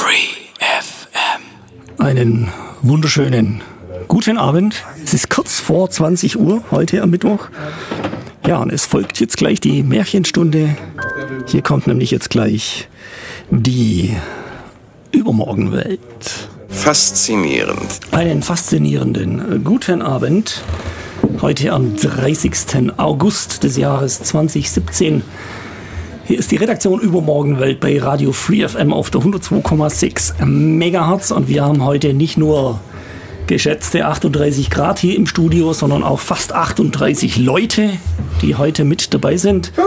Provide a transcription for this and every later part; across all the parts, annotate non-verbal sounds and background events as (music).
Free FM. Einen wunderschönen guten Abend. Es ist kurz vor 20 Uhr heute am Mittwoch. Ja, und es folgt jetzt gleich die Märchenstunde. Hier kommt nämlich jetzt gleich die Übermorgenwelt. Faszinierend. Einen faszinierenden guten Abend. Heute am 30. August des Jahres 2017. Hier ist die Redaktion Übermorgenwelt bei Radio Free FM auf der 102,6 Megahertz und wir haben heute nicht nur geschätzte 38 Grad hier im Studio, sondern auch fast 38 Leute, die heute mit dabei sind. (laughs)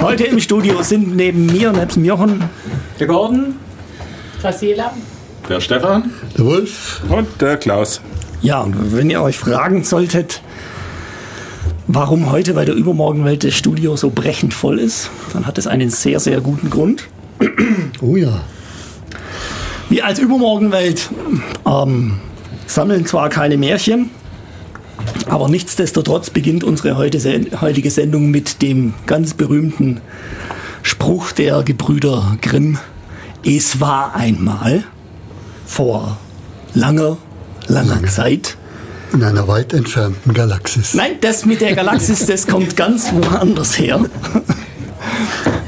Heute im Studio sind neben mir, neben Jochen, Der Gordon? Graciela? Der Stefan? Der Wolf. Und der Klaus. Ja, und wenn ihr euch fragen solltet, warum heute bei der Übermorgenwelt das Studio so brechend voll ist, dann hat es einen sehr, sehr guten Grund. (clears throat) Oh ja. Wir als Übermorgenwelt ähm, sammeln zwar keine Märchen, aber nichtsdestotrotz beginnt unsere heutige Sendung mit dem ganz berühmten Spruch der Gebrüder Grimm. Es war einmal vor langer, langer Lange. Zeit. In einer weit entfernten Galaxis. Nein, das mit der Galaxis, das kommt ganz woanders her.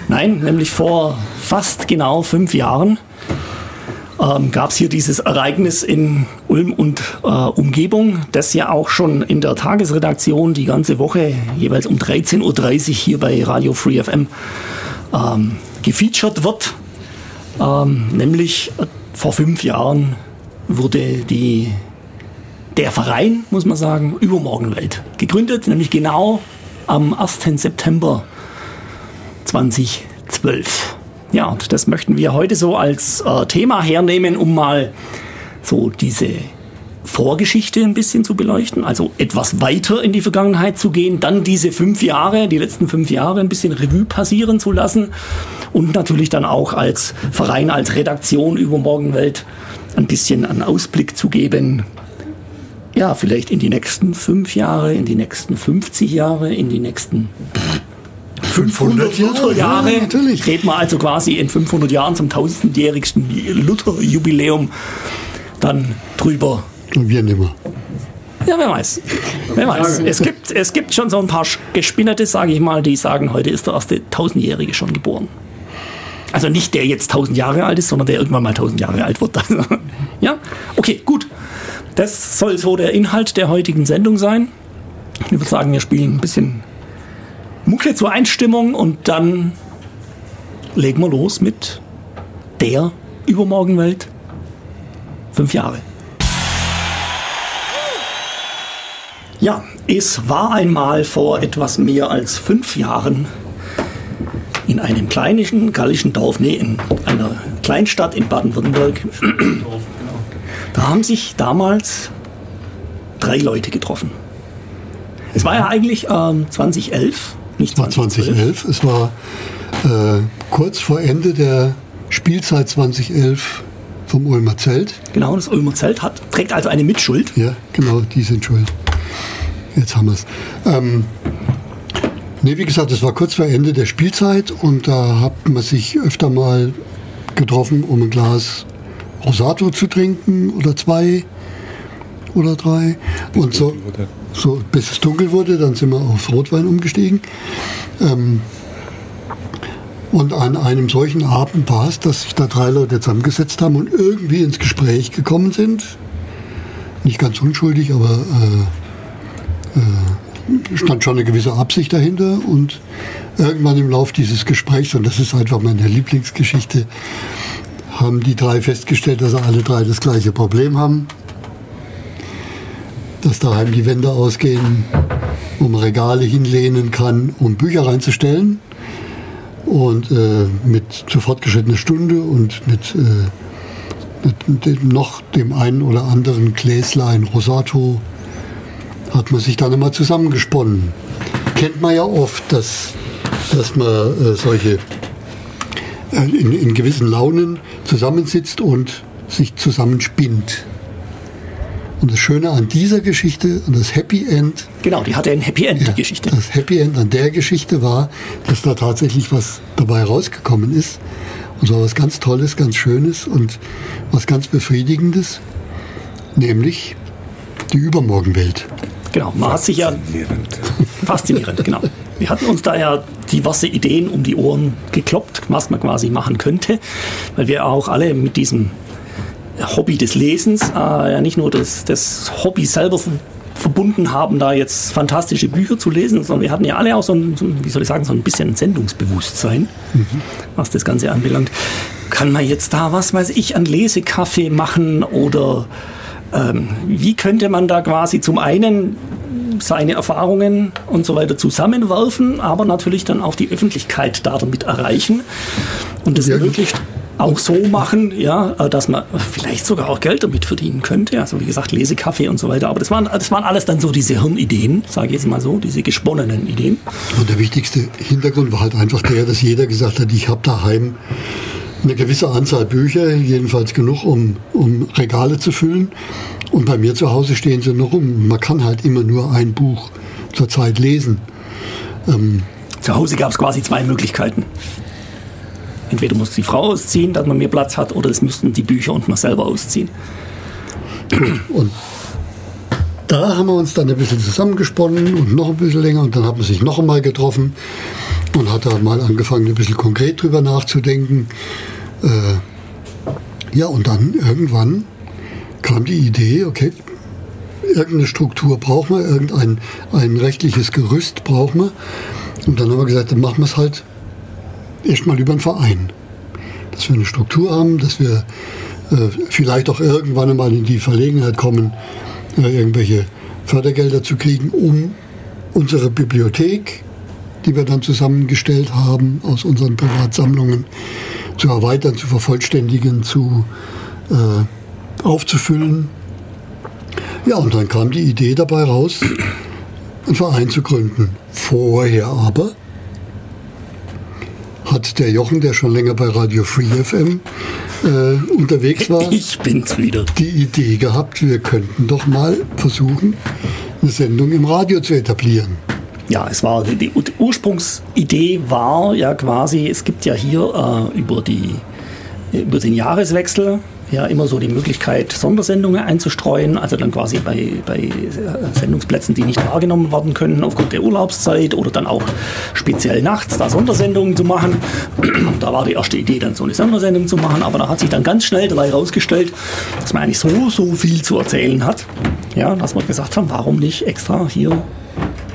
Nein, nämlich vor fast genau fünf Jahren ähm, gab es hier dieses Ereignis in Ulm und äh, Umgebung, das ja auch schon in der Tagesredaktion die ganze Woche jeweils um 13.30 Uhr hier bei Radio Free FM ähm, gefeatured wird. Ähm, nämlich äh, vor fünf Jahren wurde die, der Verein, muss man sagen, Übermorgenwelt gegründet, nämlich genau am 1. September 2012. Ja, und das möchten wir heute so als äh, Thema hernehmen, um mal so diese Vorgeschichte ein bisschen zu beleuchten, also etwas weiter in die Vergangenheit zu gehen, dann diese fünf Jahre, die letzten fünf Jahre ein bisschen Revue passieren zu lassen und natürlich dann auch als Verein, als Redaktion über Morgenwelt ein bisschen einen Ausblick zu geben, ja, vielleicht in die nächsten fünf Jahre, in die nächsten 50 Jahre, in die nächsten 500 Lutherjahre. Ja, natürlich. Reden wir also quasi in 500 Jahren zum tausendjährigsten Lutherjubiläum dann drüber. Und wir nimmer. Ja, wer weiß. Wer weiß. Es gibt, es gibt schon so ein paar Gespinnerte, sage ich mal, die sagen, heute ist der erste Tausendjährige schon geboren. Also nicht der jetzt tausend Jahre alt ist, sondern der irgendwann mal tausend Jahre alt wird. (laughs) Ja, okay, gut. Das soll so der Inhalt der heutigen Sendung sein. Ich würde sagen, wir spielen ein bisschen Mucke zur Einstimmung und dann legen wir los mit der Übermorgenwelt. Fünf Jahre. Ja, es war einmal vor etwas mehr als fünf Jahren in einem kleinen gallischen Dorf, nee, in einer Kleinstadt in Baden-Württemberg. (clears throat) Da haben sich damals drei Leute getroffen. Es war ja eigentlich ähm, 2011, nicht Es war 2011. Es war äh, kurz vor Ende der Spielzeit 2011 vom Ulmer Zelt. Genau, das Ulmer Zelt hat, trägt also eine Mitschuld. Ja, genau, die sind schuld. Jetzt haben wir es. Ähm, nee, wie gesagt, es war kurz vor Ende der Spielzeit und da hat man sich öfter mal getroffen, um ein Glas Rosato zu trinken oder zwei oder drei. Und so, so bis es dunkel wurde, dann sind wir auf Rotwein umgestiegen. Ähm, und an einem solchen Abend war es, dass sich da drei Leute zusammengesetzt haben und irgendwie ins Gespräch gekommen sind. Nicht ganz unschuldig, aber äh, äh, stand schon eine gewisse Absicht dahinter. Und irgendwann im Lauf dieses Gesprächs, und das ist einfach meine Lieblingsgeschichte, haben die drei festgestellt, dass alle drei das gleiche Problem haben. Dass daheim die Wände ausgehen, man Regale hinlehnen kann, um Bücher reinzustellen. Und äh, mit zu fortgeschrittener Stunde und mit, äh, mit dem, noch dem einen oder anderen Gläslein Rosato hat man sich dann immer zusammengesponnen. Kennt man ja oft, dass, dass man äh, solche in, in gewissen Launen zusammensitzt und sich zusammenspinnt. Und das Schöne an dieser Geschichte und das Happy End, Genau, die hatte ein Happy End, die ja, Geschichte. das Happy End an der Geschichte war, dass da tatsächlich was dabei rausgekommen ist. Und zwar was ganz Tolles, ganz Schönes und was ganz Befriedigendes, nämlich die Übermorgenwelt. Genau, man hat sich ja faszinierend, genau. Wir hatten uns da ja diverse Ideen um die Ohren gekloppt, was man quasi machen könnte, weil wir auch alle mit diesem Hobby des Lesens äh, ja nicht nur das, das Hobby selber ver- verbunden haben, da jetzt fantastische Bücher zu lesen, sondern wir hatten ja alle auch so ein, so wie soll ich sagen, so ein bisschen ein Sendungsbewusstsein, was das Ganze anbelangt. Kann man jetzt da, was weiß ich, an Lesekaffee machen oder ähm, wie könnte man da quasi zum einen seine Erfahrungen und so weiter zusammenwerfen, aber natürlich dann auch die Öffentlichkeit da damit erreichen und das Ja. möglichst auch so machen, ja, äh, dass man vielleicht sogar auch Geld damit verdienen könnte. Also wie gesagt, Lesekaffee und so weiter. Aber das waren, das waren alles dann so diese Hirnideen, sage ich jetzt mal so, diese gesponnenen Ideen. Und der wichtigste Hintergrund war halt einfach der, dass jeder gesagt hat, ich habe daheim eine gewisse Anzahl Bücher, jedenfalls genug, um, um Regale zu füllen. Und bei mir zu Hause stehen sie noch rum. Man kann halt immer nur ein Buch zur Zeit lesen. Zu Hause gab es quasi zwei Möglichkeiten. Entweder muss die Frau ausziehen, dass man mehr Platz hat, oder es müssten die Bücher und man selber ausziehen. Und da haben wir uns dann ein bisschen zusammengesponnen und noch ein bisschen länger und dann hat man sich noch einmal getroffen und hat da mal angefangen, ein bisschen konkret drüber nachzudenken. Äh, ja, und dann irgendwann kam die Idee, okay, irgendeine Struktur brauchen wir, irgendein ein rechtliches Gerüst brauchen wir. Und dann haben wir gesagt, dann machen wir es halt erstmal über einen Verein. Dass wir eine Struktur haben, dass wir äh, vielleicht auch irgendwann einmal in die Verlegenheit kommen, äh, irgendwelche Fördergelder zu kriegen, um unsere Bibliothek, die wir dann zusammengestellt haben aus unseren Privatsammlungen, zu erweitern, zu vervollständigen, zu äh, aufzufüllen. Ja, und dann kam die Idee dabei raus, einen Verein zu gründen. Vorher aber hat der Jochen, der schon länger bei Radio Free FM äh, unterwegs war, (laughs) Ich bin's wieder. die Idee gehabt, wir könnten doch mal versuchen, eine Sendung im Radio zu etablieren. Ja, es war die, die Ursprungsidee war ja quasi, es gibt ja hier äh, über die über den Jahreswechsel ja immer so die Möglichkeit, Sondersendungen einzustreuen, also dann quasi bei, bei äh, Sendungsplätzen, die nicht wahrgenommen werden können aufgrund der Urlaubszeit oder dann auch speziell nachts da Sondersendungen zu machen. (clears throat) Da war die erste Idee, dann so eine Sondersendung zu machen, aber da hat sich dann ganz schnell dabei herausgestellt, dass man eigentlich so, so viel zu erzählen hat. Ja, dass wir gesagt haben, warum nicht extra hier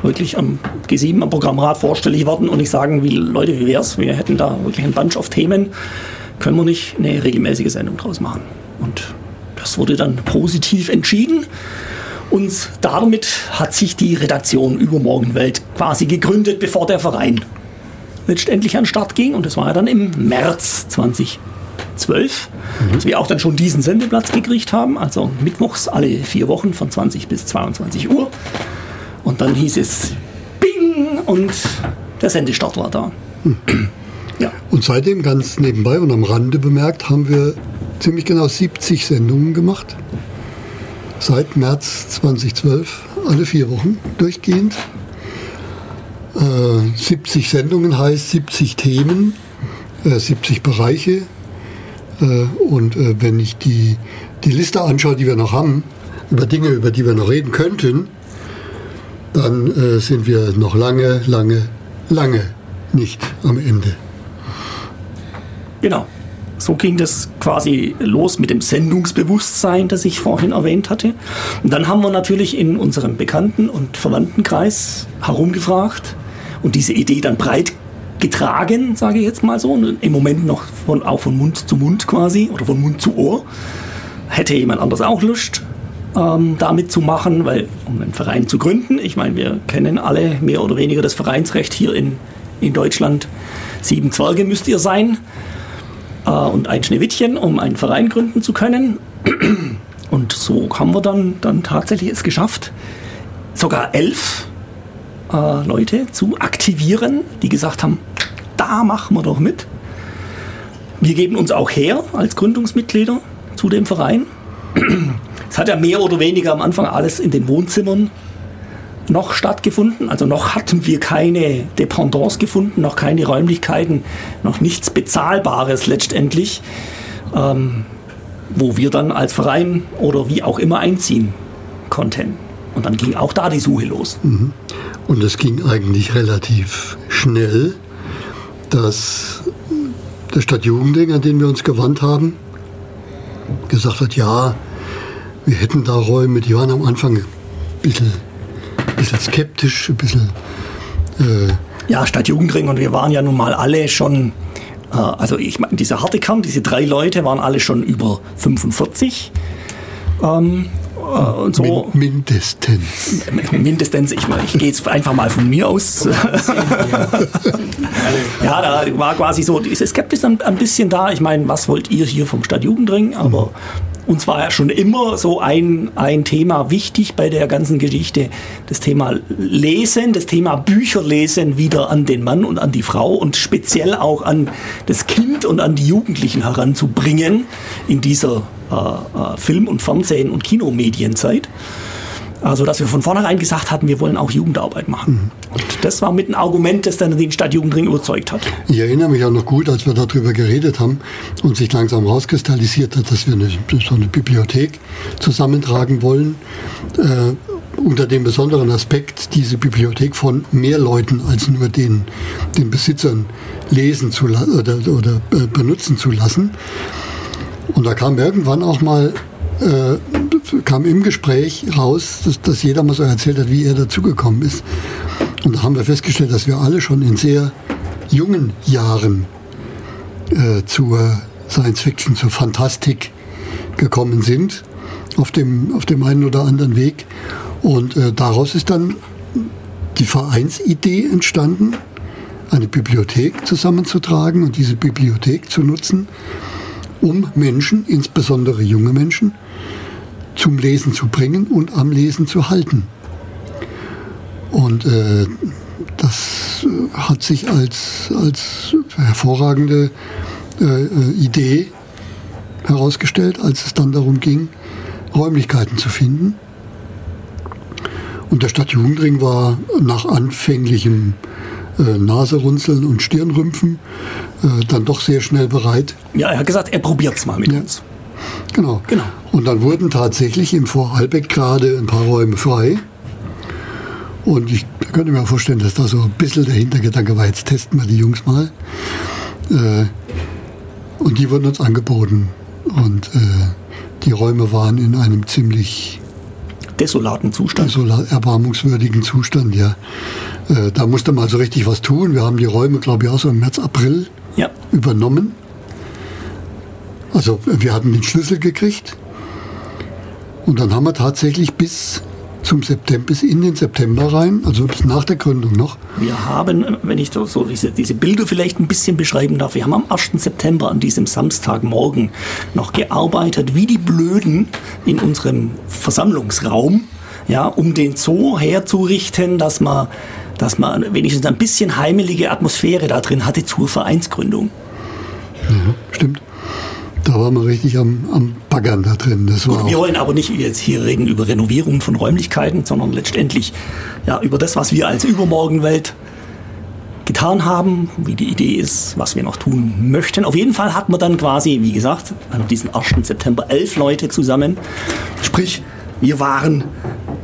wirklich am G7 am Programmrat vorstellig werden und nicht sagen, wie Leute, wie wär's? Wir hätten da wirklich ein Bunch of Themen. Können wir nicht eine regelmäßige Sendung draus machen? Und das wurde dann positiv entschieden. Und damit hat sich die Redaktion Übermorgenwelt quasi gegründet, bevor der Verein letztendlich an den Start ging. Und das war ja dann im März 2012, dass wir auch dann schon diesen Sendeplatz gekriegt haben. Also mittwochs alle vier Wochen von 20 bis 22 Uhr. Und dann hieß es Bing und der Sendestart war da. Ja, Und seitdem ganz nebenbei und am Rande bemerkt, haben wir ziemlich genau 70 Sendungen gemacht. Seit März 2012, alle vier Wochen durchgehend. Äh, 70 Sendungen heißt 70 Themen, äh, 70 Bereiche. Äh, und äh, wenn ich die, die Liste anschaue, die wir noch haben, über Dinge, über die wir noch reden könnten, dann äh, sind wir noch lange, lange, lange nicht am Ende. Genau. So ging das quasi los mit dem Sendungsbewusstsein, das ich vorhin erwähnt hatte. Und dann haben wir natürlich in unserem Bekannten- und Verwandtenkreis herumgefragt und diese Idee dann breit getragen, sage ich jetzt mal so. Und Im Moment noch von, auch von Mund zu Mund quasi oder von Mund zu Ohr. Hätte jemand anders auch Lust, ähm, damit zu machen, weil um einen Verein zu gründen, ich meine, wir kennen alle mehr oder weniger das Vereinsrecht hier in, in Deutschland. Sieben Zwerge müsst ihr sein äh, und ein Schneewittchen, um einen Verein gründen zu können. Und so haben wir dann, dann tatsächlich es geschafft, sogar elf äh, Leute zu aktivieren, die gesagt haben, da machen wir doch mit. Wir geben uns auch her als Gründungsmitglieder zu dem Verein. Es hat ja mehr oder weniger am Anfang alles in den Wohnzimmern noch stattgefunden. Also noch hatten wir keine Dependance gefunden, noch keine Räumlichkeiten, noch nichts Bezahlbares letztendlich, ähm, wo wir dann als Verein oder wie auch immer einziehen konnten. Und dann ging auch da die Suche los. Und es ging eigentlich relativ schnell, dass der Stadtjugendring, an den wir uns gewandt haben, gesagt hat, ja, wir hätten da Räume, die waren am Anfang ein bisschen, bisschen skeptisch, ein bisschen äh, Ja, Stadtjugendring und wir waren ja nun mal alle schon, äh, also ich meine, dieser harte Kern, diese drei Leute waren alle schon über 45. Ähm, äh, und so. min mindestens. Mindestens, ich, ich gehe jetzt einfach mal von mir aus. (laughs) ja, da war quasi so diese Skepsis ein, ein bisschen da. Ich meine, was wollt ihr hier vom Stadtjugendring? Aber uns war ja schon immer so ein, ein Thema wichtig bei der ganzen Geschichte. Das Thema Lesen, das Thema Bücherlesen wieder an den Mann und an die Frau und speziell auch an das Kind und an die Jugendlichen heranzubringen in dieser äh, äh, Film- und Fernsehen- und Kinomedienzeit. Also, dass wir von vornherein gesagt hatten, wir wollen auch Jugendarbeit machen. Und das war mit ein Argument, das dann den Stadtjugendring überzeugt hat. Ich erinnere mich auch noch gut, als wir darüber geredet haben und sich langsam rauskristallisiert hat, dass wir eine, so eine Bibliothek zusammentragen wollen. Äh, unter dem besonderen Aspekt, diese Bibliothek von mehr Leuten als nur den, den Besitzern lesen zu oder, oder äh, benutzen zu lassen. Und da kam irgendwann auch mal, äh, kam im Gespräch raus, dass, dass jeder mal so erzählt hat, wie er dazugekommen ist. Und da haben wir festgestellt, dass wir alle schon in sehr jungen Jahren äh, zur Science Fiction, zur Fantastik gekommen sind, auf dem, auf dem einen oder anderen Weg. Und äh, daraus ist dann die Vereinsidee entstanden, eine Bibliothek zusammenzutragen und diese Bibliothek zu nutzen, um Menschen, insbesondere junge Menschen, zum Lesen zu bringen und am Lesen zu halten. Und äh, das äh, hat sich als, als hervorragende äh, äh, Idee herausgestellt, als es dann darum ging, Räumlichkeiten zu finden. Und der Stadtjugendring war nach anfänglichem äh, Naserunzeln und Stirnrümpfen äh, dann doch sehr schnell bereit, Ja, er hat gesagt, er probiert's mal mit Ja. uns. Genau. Genau. Und dann wurden tatsächlich im Vorarlbeck gerade ein paar Räume frei. Und ich könnte mir vorstellen, dass da so ein bisschen der Hintergedanke war, jetzt testen wir die Jungs mal. Äh, und die wurden uns angeboten. Und äh, die Räume waren in einem ziemlich Desolaten Zustand. so erbarmungswürdigen Zustand, ja. Äh, da musste man also richtig was tun. Wir haben die Räume, glaube ich, auch so im März, April Ja. übernommen. Also wir hatten den Schlüssel gekriegt und dann haben wir tatsächlich bis zum September, bis in den September rein, also bis nach der Gründung noch, Wir haben, wenn ich so, diese, diese Bilder vielleicht ein bisschen beschreiben darf, wir haben am 1. September an diesem Samstagmorgen noch gearbeitet, wie die Blöden in unserem Versammlungsraum, ja, um den Zoo herzurichten, dass man, dass man wenigstens ein bisschen heimelige Atmosphäre da drin hatte zur Vereinsgründung. stimmt. Da waren wir richtig am, am Baggern da drin. Das war Gut, wir wollen aber nicht jetzt hier reden über Renovierung von Räumlichkeiten, sondern letztendlich ja, über das, was wir als Übermorgenwelt getan haben, wie die Idee ist, was wir noch tun möchten. Auf jeden Fall hatten wir dann quasi, wie gesagt, an diesem 1. September elf Leute zusammen. Sprich, wir waren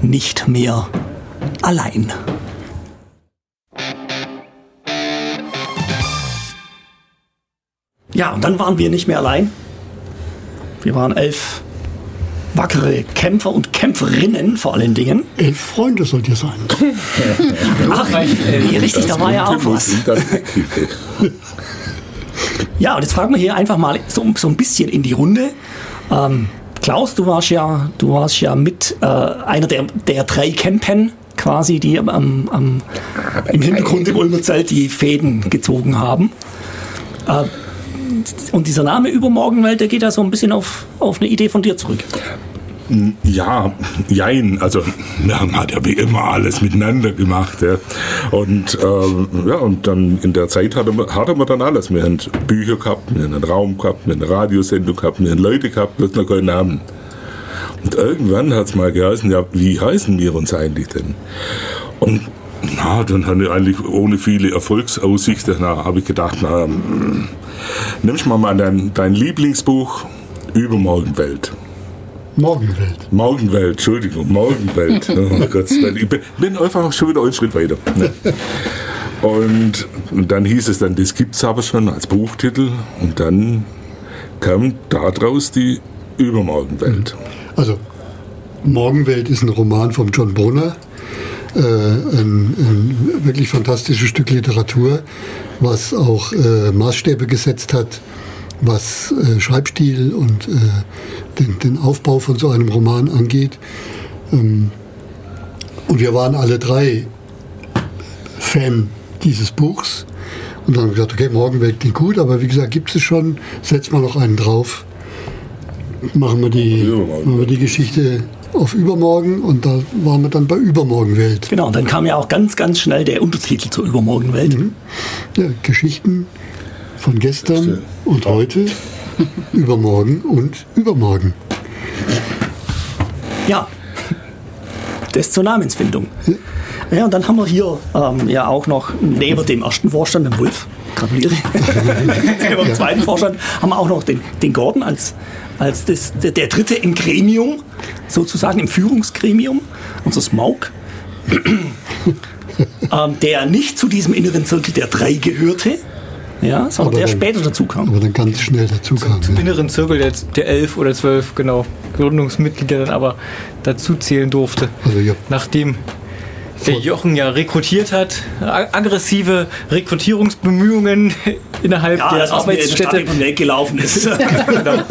nicht mehr allein. Ja, und dann waren wir nicht mehr allein. Wir waren elf wackere Kämpfer und Kämpferinnen vor allen Dingen. elf Freunde sollt ihr sein. Ach, ja, richtig, da war ja auch was. Ja, und jetzt fragen wir hier einfach mal so, so ein bisschen in die Runde. Ähm, Klaus, du warst ja, du warst ja mit äh, einer der, der drei Campen quasi, die am, am, im Hintergrund im Ulmer Zelt die Fäden gezogen haben. Äh, und dieser Name Übermorgenwelt, der geht ja so ein bisschen auf, auf eine Idee von dir zurück. Ja, jein. Also wir haben halt ja wie immer alles miteinander gemacht. Ja. Und ähm, ja, und dann in der Zeit hatten wir, hatten wir dann alles. Wir haben Bücher gehabt, wir haben einen Raum gehabt, wir haben eine Radiosendung gehabt, wir haben Leute gehabt, bloß noch keinen Namen. Und irgendwann hat es mal geheißen, ja, wie heißen wir uns eigentlich denn? Und na, dann habe ich eigentlich ohne viele Erfolgsaussichten, na, habe ich gedacht, na, hm, nimmst mal mal dein, dein Lieblingsbuch Übermorgenwelt. Morgenwelt. Morgenwelt, Entschuldigung, Morgenwelt. (laughs) Oh Gott, ich bin, einfach schon wieder einen Schritt weiter. Ne? Und dann hieß es dann, das gibt es aber schon als Buchtitel. Und dann kam daraus die Übermorgenwelt. Also, Morgenwelt ist ein Roman von John Bonner. Äh, ein, ein, wirklich fantastisches Stück Literatur, was auch äh, Maßstäbe gesetzt hat, was äh, Schreibstil und äh, den, den, Aufbau von so einem Roman angeht. Ähm, und wir waren alle drei Fan dieses Buchs. Und dann haben wir gesagt, okay, Morgenwelt klingt gut, aber wie gesagt, gibt es schon, setzen wir noch einen drauf. Machen wir die, machen wir die Geschichte auf übermorgen und da waren wir dann bei Übermorgenwelt. Genau, und dann kam ja auch ganz, ganz schnell der Untertitel zur Übermorgenwelt. Mhm. Ja, Geschichten von gestern und heute, (laughs) übermorgen und übermorgen. Ja, das zur Namensfindung. Ja. Ja, und dann haben wir hier ähm, ja auch noch neben dem ersten Vorstand, den Wolf, gratuliere, (laughs) neben dem zweiten Vorstand, haben wir auch noch den, den Gordon als, als das, der, der dritte im Gremium, sozusagen im Führungsgremium, unser Smaug. (laughs) ähm, der nicht zu diesem inneren Zirkel der drei gehörte, ja, sondern aber der dann, später dazu kam. Aber dann ganz schnell dazu kam. Zum, ja. inneren Zirkel der, der elf oder zwölf, genau, Gründungsmitglieder dann aber dazu zählen durfte. Also, ja. Nachdem der Jochen ja rekrutiert hat, aggressive Rekrutierungsbemühungen (laughs) innerhalb ja, der Arbeitsstätte. In der gelaufen ist. (laughs) genau.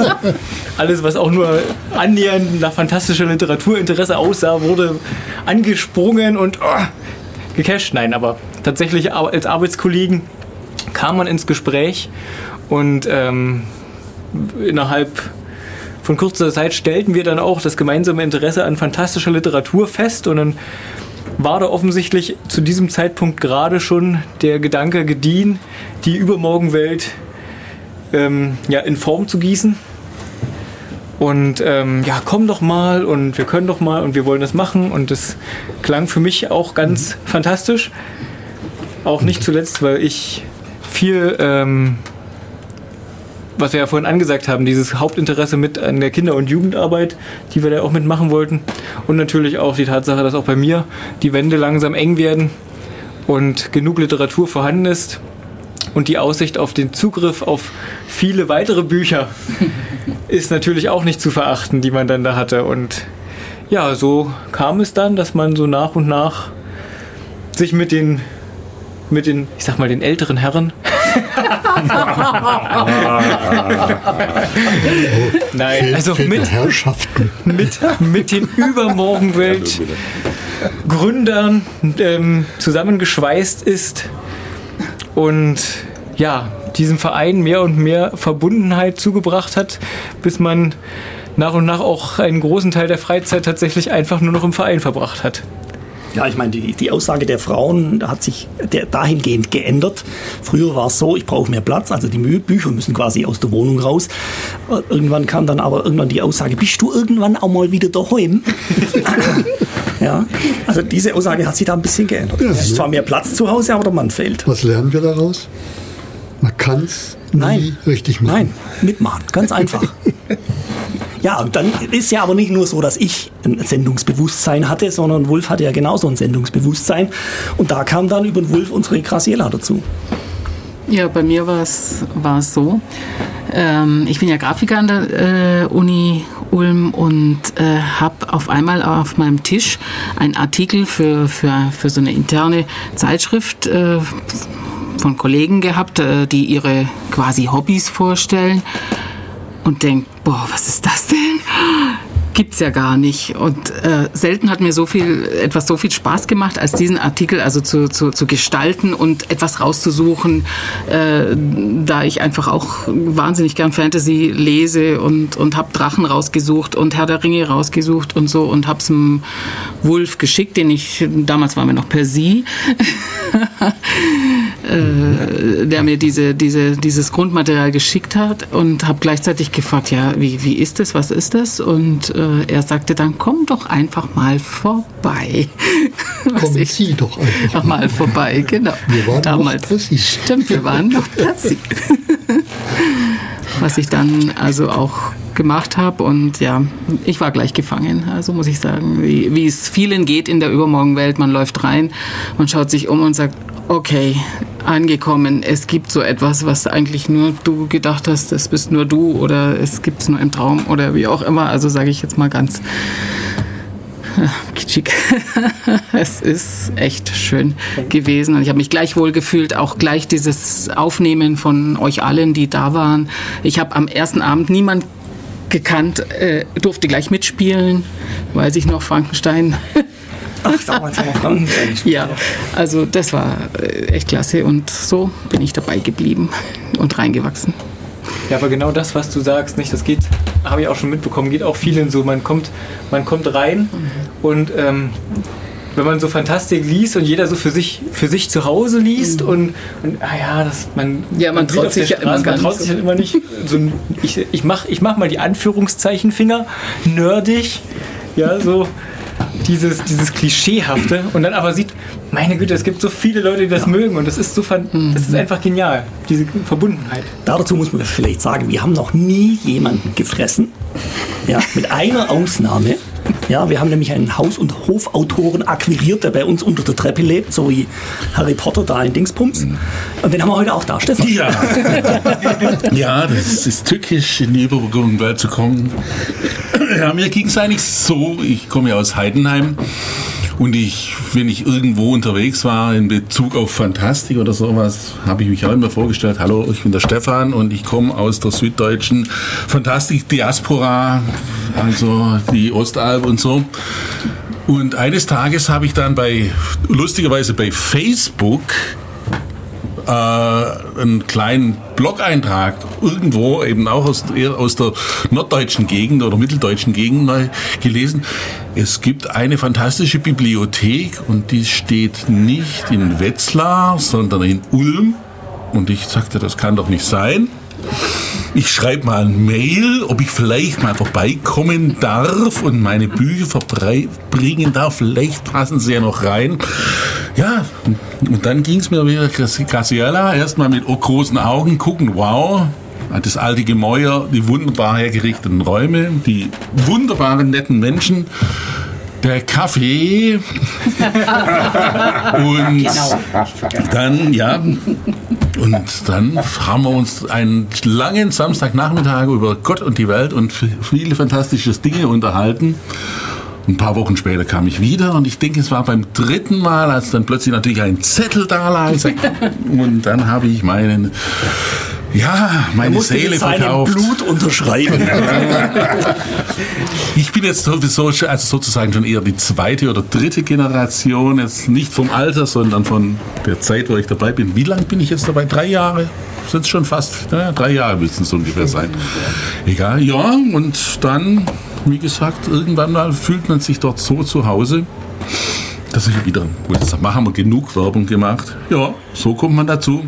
Alles, was auch nur annähernd nach fantastischer Literaturinteresse aussah, wurde angesprungen und oh, gecasht. Nein, aber tatsächlich als Arbeitskollegen kam man ins Gespräch und ähm, innerhalb von kurzer Zeit stellten wir dann auch das gemeinsame Interesse an fantastischer Literatur fest und dann war da offensichtlich zu diesem Zeitpunkt gerade schon der Gedanke gediehen, die Übermorgenwelt ähm, ja, in Form zu gießen. Und ähm, ja, komm doch mal und wir können doch mal und wir wollen das machen. Und das klang für mich auch ganz mhm. fantastisch. Auch nicht zuletzt, weil ich viel ähm, was wir ja vorhin angesagt haben, dieses Hauptinteresse mit an der Kinder- und Jugendarbeit, die wir da auch mitmachen wollten. Und natürlich auch die Tatsache, dass auch bei mir die Wände langsam eng werden und genug Literatur vorhanden ist. Und die Aussicht auf den Zugriff auf viele weitere Bücher (laughs) ist natürlich auch nicht zu verachten, die man dann da hatte. Und ja, so kam es dann, dass man so nach und nach sich mit den, mit den, ich sag mal, den älteren Herren Nein, also mit, mit, mit den (laughs) Übermorgenwelt Gründern ähm, zusammengeschweißt ist und ja, diesem Verein mehr und mehr Verbundenheit zugebracht hat, bis man nach und nach auch einen großen Teil der Freizeit tatsächlich einfach nur noch im Verein verbracht hat. Ja, ich meine, die, die Aussage der Frauen hat sich der, dahingehend geändert. Früher war es so, ich brauche mehr Platz, also die Bücher müssen quasi aus der Wohnung raus. Irgendwann kam dann aber irgendwann die Aussage, bist du irgendwann auch mal wieder daheim? (laughs) ja, also diese Aussage hat sich da ein bisschen geändert. Ja, es ist zwar mehr Platz zu Hause, aber der Mann fehlt. Was lernen wir daraus? Man kann es nie richtig machen. Nein, mitmachen, ganz einfach. (laughs) Ja, und dann ist ja aber nicht nur so, dass ich ein Sendungsbewusstsein hatte, sondern Wolf hatte ja genauso ein Sendungsbewusstsein. Und da kam dann über den Wolf unsere Graciela dazu. Ja, bei mir war es so. Ähm, ich bin ja Grafiker an der äh, Uni Ulm und äh, habe auf einmal auf meinem Tisch einen Artikel für, für, für so eine interne Zeitschrift äh, von Kollegen gehabt, äh, die ihre quasi Hobbys vorstellen und denke, boah, was ist das denn? Gibt's ja gar nicht. Und äh, selten hat mir so viel, etwas so viel Spaß gemacht, als diesen Artikel also zu, zu, zu gestalten und etwas rauszusuchen, äh, da ich einfach auch wahnsinnig gern Fantasy lese und, und habe Drachen rausgesucht und Herr der Ringe rausgesucht und so und hab's dem Wolf geschickt, den ich, damals waren wir noch per Sie. (laughs) äh, der mir diese, diese, dieses Grundmaterial geschickt hat und habe gleichzeitig gefragt, ja, wie, wie ist das, was ist das? Und äh, er sagte dann, komm doch einfach mal vorbei. (laughs) Kommen ich- Sie doch einfach. (laughs) mal vorbei, genau. Wir waren noch Damals. Pressi. Stimmt, wir waren noch (laughs) Pressi. Was ich dann also auch gemacht habe und ja, ich war gleich gefangen. Also muss ich sagen, wie, wie es vielen geht in der Übermorgenwelt. Man läuft rein und schaut sich um und sagt, okay, angekommen, es gibt so etwas, was eigentlich nur du gedacht hast, das bist nur du oder es gibt es nur im Traum oder wie auch immer. Also sage ich jetzt mal ganz kitschig. (laughs) es ist echt schön gewesen und ich habe mich gleich wohl gefühlt, auch gleich dieses Aufnehmen von euch allen, die da waren. Ich habe am ersten Abend niemand gekannt, äh, durfte gleich mitspielen, weiß ich noch, Frankenstein. (laughs) Ach, damals haben wir Frankenstein gespielt. ja, also das war äh, echt klasse und so bin ich dabei geblieben und reingewachsen. Ja, aber genau das, was du sagst, nicht, das geht, habe ich auch schon mitbekommen, geht auch vielen so. Man kommt, man kommt rein und ähm, wenn man so Fantastik liest und jeder so für sich, für sich zu Hause liest und, und ah ja, das, man, Ja, man sieht traut sich ja immer man traut nicht sich so. halt immer nicht. So, ein- ich ich mache ich mach mal die Anführungszeichen-Finger, nerdig, ja, so dieses, dieses Klischeehafte und dann aber sieht, meine Güte, es gibt so viele Leute, die das mögen und das ist so, fan- das ist einfach genial, diese Verbundenheit. Dazu muss man vielleicht sagen, wir haben noch nie jemanden gefressen. Ja, mit einer Ausnahme. Ja, wir haben nämlich einen Haus- und Hofautoren akquiriert, der bei uns unter der Treppe lebt, so wie Harry Potter da in Dingsbums. Und den haben wir heute auch da, Stefan. Ja. (laughs) ja, das ist tückisch, in die Überwelt zu kommen. Ja, mir ging es eigentlich so, ich komme ja aus Heidenheim und ich, wenn ich irgendwo unterwegs war in Bezug auf Fantastik oder sowas, habe ich mich auch immer vorgestellt, hallo, ich bin der Stefan und ich komme aus der süddeutschen Fantastik-Diaspora, also die Ostalb und so. Und eines Tages habe ich dann bei, lustigerweise bei Facebook, äh, einen kleinen Blog-Eintrag irgendwo eben auch aus, aus der norddeutschen Gegend oder mitteldeutschen Gegend mal gelesen. Es gibt eine fantastische Bibliothek und die steht nicht in Wetzlar, sondern in Ulm. Und ich sagte, das kann doch nicht sein. Ich schreibe mal ein Mail, ob ich vielleicht mal vorbeikommen darf und meine Bücher verbringen darf. Vielleicht passen sie ja noch rein. Ja, und dann ging es mir wieder Graciela. Erstmal mit großen Augen gucken, wow, das alte Gemäuer, die wunderbar hergerichteten Räume, die wunderbaren, netten Menschen. Der Kaffee (laughs) und dann, ja, und dann haben wir uns einen langen Samstagnachmittag über Gott und die Welt und viele fantastische Dinge unterhalten. Ein paar Wochen später kam ich wieder und ich denke, es war beim dritten Mal, als dann plötzlich natürlich ein Zettel da lag. (laughs) Und dann habe ich meinen, ja, meine Seele verkauft. Blut unterschreiben. (laughs) Ich bin jetzt sowieso schon, also sozusagen schon eher die zweite oder dritte Generation, jetzt nicht vom Alter, sondern von der Zeit, wo ich dabei bin. Wie lange bin ich jetzt dabei? Drei Jahre? Sind es schon fast, naja, drei Jahre müssten es ungefähr sein. Egal, ja, und dann, wie gesagt, irgendwann mal fühlt man sich dort so zu Hause, dass ich wieder, gut, jetzt haben wir genug Werbung gemacht. Ja, so kommt man dazu.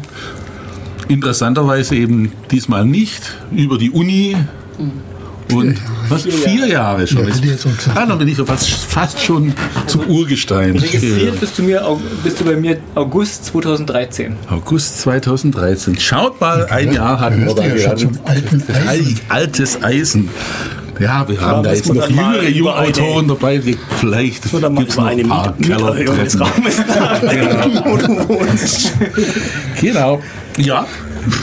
Interessanterweise eben diesmal nicht über die Uni. Und was? Vier Jahre schon. Ja, ah, dann bin ich fast, fast schon zum Urgestein. Registriert bist du, mir, bist du bei mir August 2013. August 2013. Schaut mal, ein Jahr hatten wir da. Altes Eisen. Ja, wir haben da jetzt noch jüngere über eine- Jungautoren dabei. die Vielleicht gibt es noch eine ein paar Mieterhöhung des. Raumes. Genau. Ja,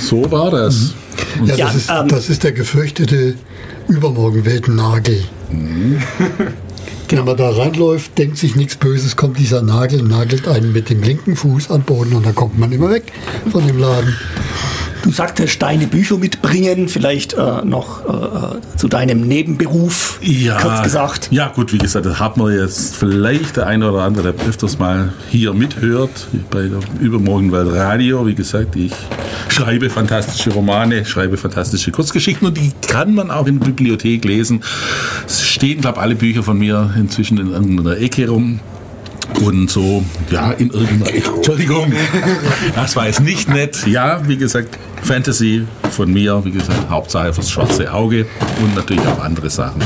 so war das. Ja, Ja, das, ist, ähm, das ist der gefürchtete Übermorgenweltennagel. (laughs) Wenn man da reinläuft, denkt sich nichts Böses, kommt dieser Nagel, nagelt einen mit dem linken Fuß an den Boden und dann kommt man immer weg von dem Laden. Du sagtest, deine Bücher mitbringen, vielleicht äh, noch äh, äh, zu deinem Nebenberuf, Ja, kurz gesagt. Ja, gut, wie gesagt, das hat man jetzt vielleicht der eine oder andere, der öfters mal hier mithört, bei der Übermorgenwelt Radio. Wie gesagt, ich schreibe fantastische Romane, schreibe fantastische Kurzgeschichten und die kann man auch in der Bibliothek lesen. Es stehen, glaube ich, alle Bücher von mir inzwischen in einer Ecke rum. Und so, ja, in irgendeiner, (laughs) Entschuldigung, das war jetzt nicht nett. Ja, wie gesagt, Fantasy von mir, wie gesagt, Hauptsache fürs schwarze Auge und natürlich auch andere Sachen.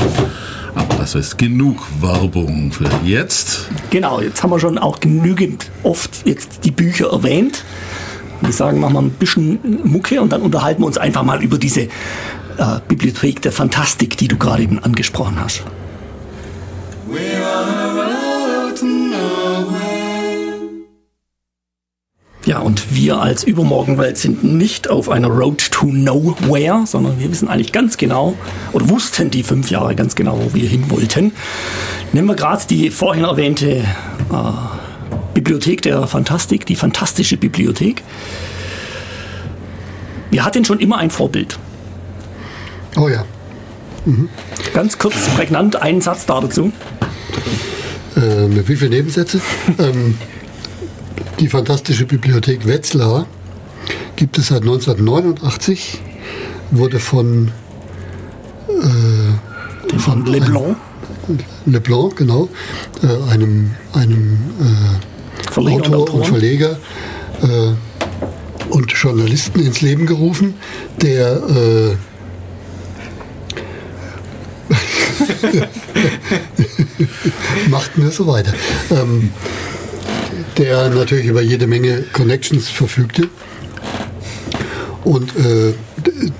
Aber das ist genug Werbung für jetzt. Genau, jetzt haben wir schon auch genügend oft jetzt die Bücher erwähnt. Wir sagen, machen wir ein bisschen Mucke und dann unterhalten wir uns einfach mal über diese äh, Bibliothek der Fantastik, die du gerade eben angesprochen hast. Ja, und wir als Übermorgenwelt sind nicht auf einer Road to Nowhere, sondern wir wissen eigentlich ganz genau oder wussten die fünf Jahre ganz genau, wo wir hin wollten. Nehmen wir gerade die vorhin erwähnte äh, Bibliothek der Fantastik, die fantastische Bibliothek. Wir hatten schon immer ein Vorbild. Oh ja. Ganz kurz, prägnant, einen Satz dazu. Äh, mit wie viele Nebensätze? ähm, die fantastische Bibliothek Wetzlar gibt es seit 1989, wurde von, äh, Von Leblanc, Leblanc, genau, äh, einem, einem äh, Verleger und Autor und Autoren. Verleger äh, und Journalisten ins Leben gerufen, der äh, (laughs) macht mir so weiter. Ähm, der natürlich über jede Menge Connections verfügte. Und äh,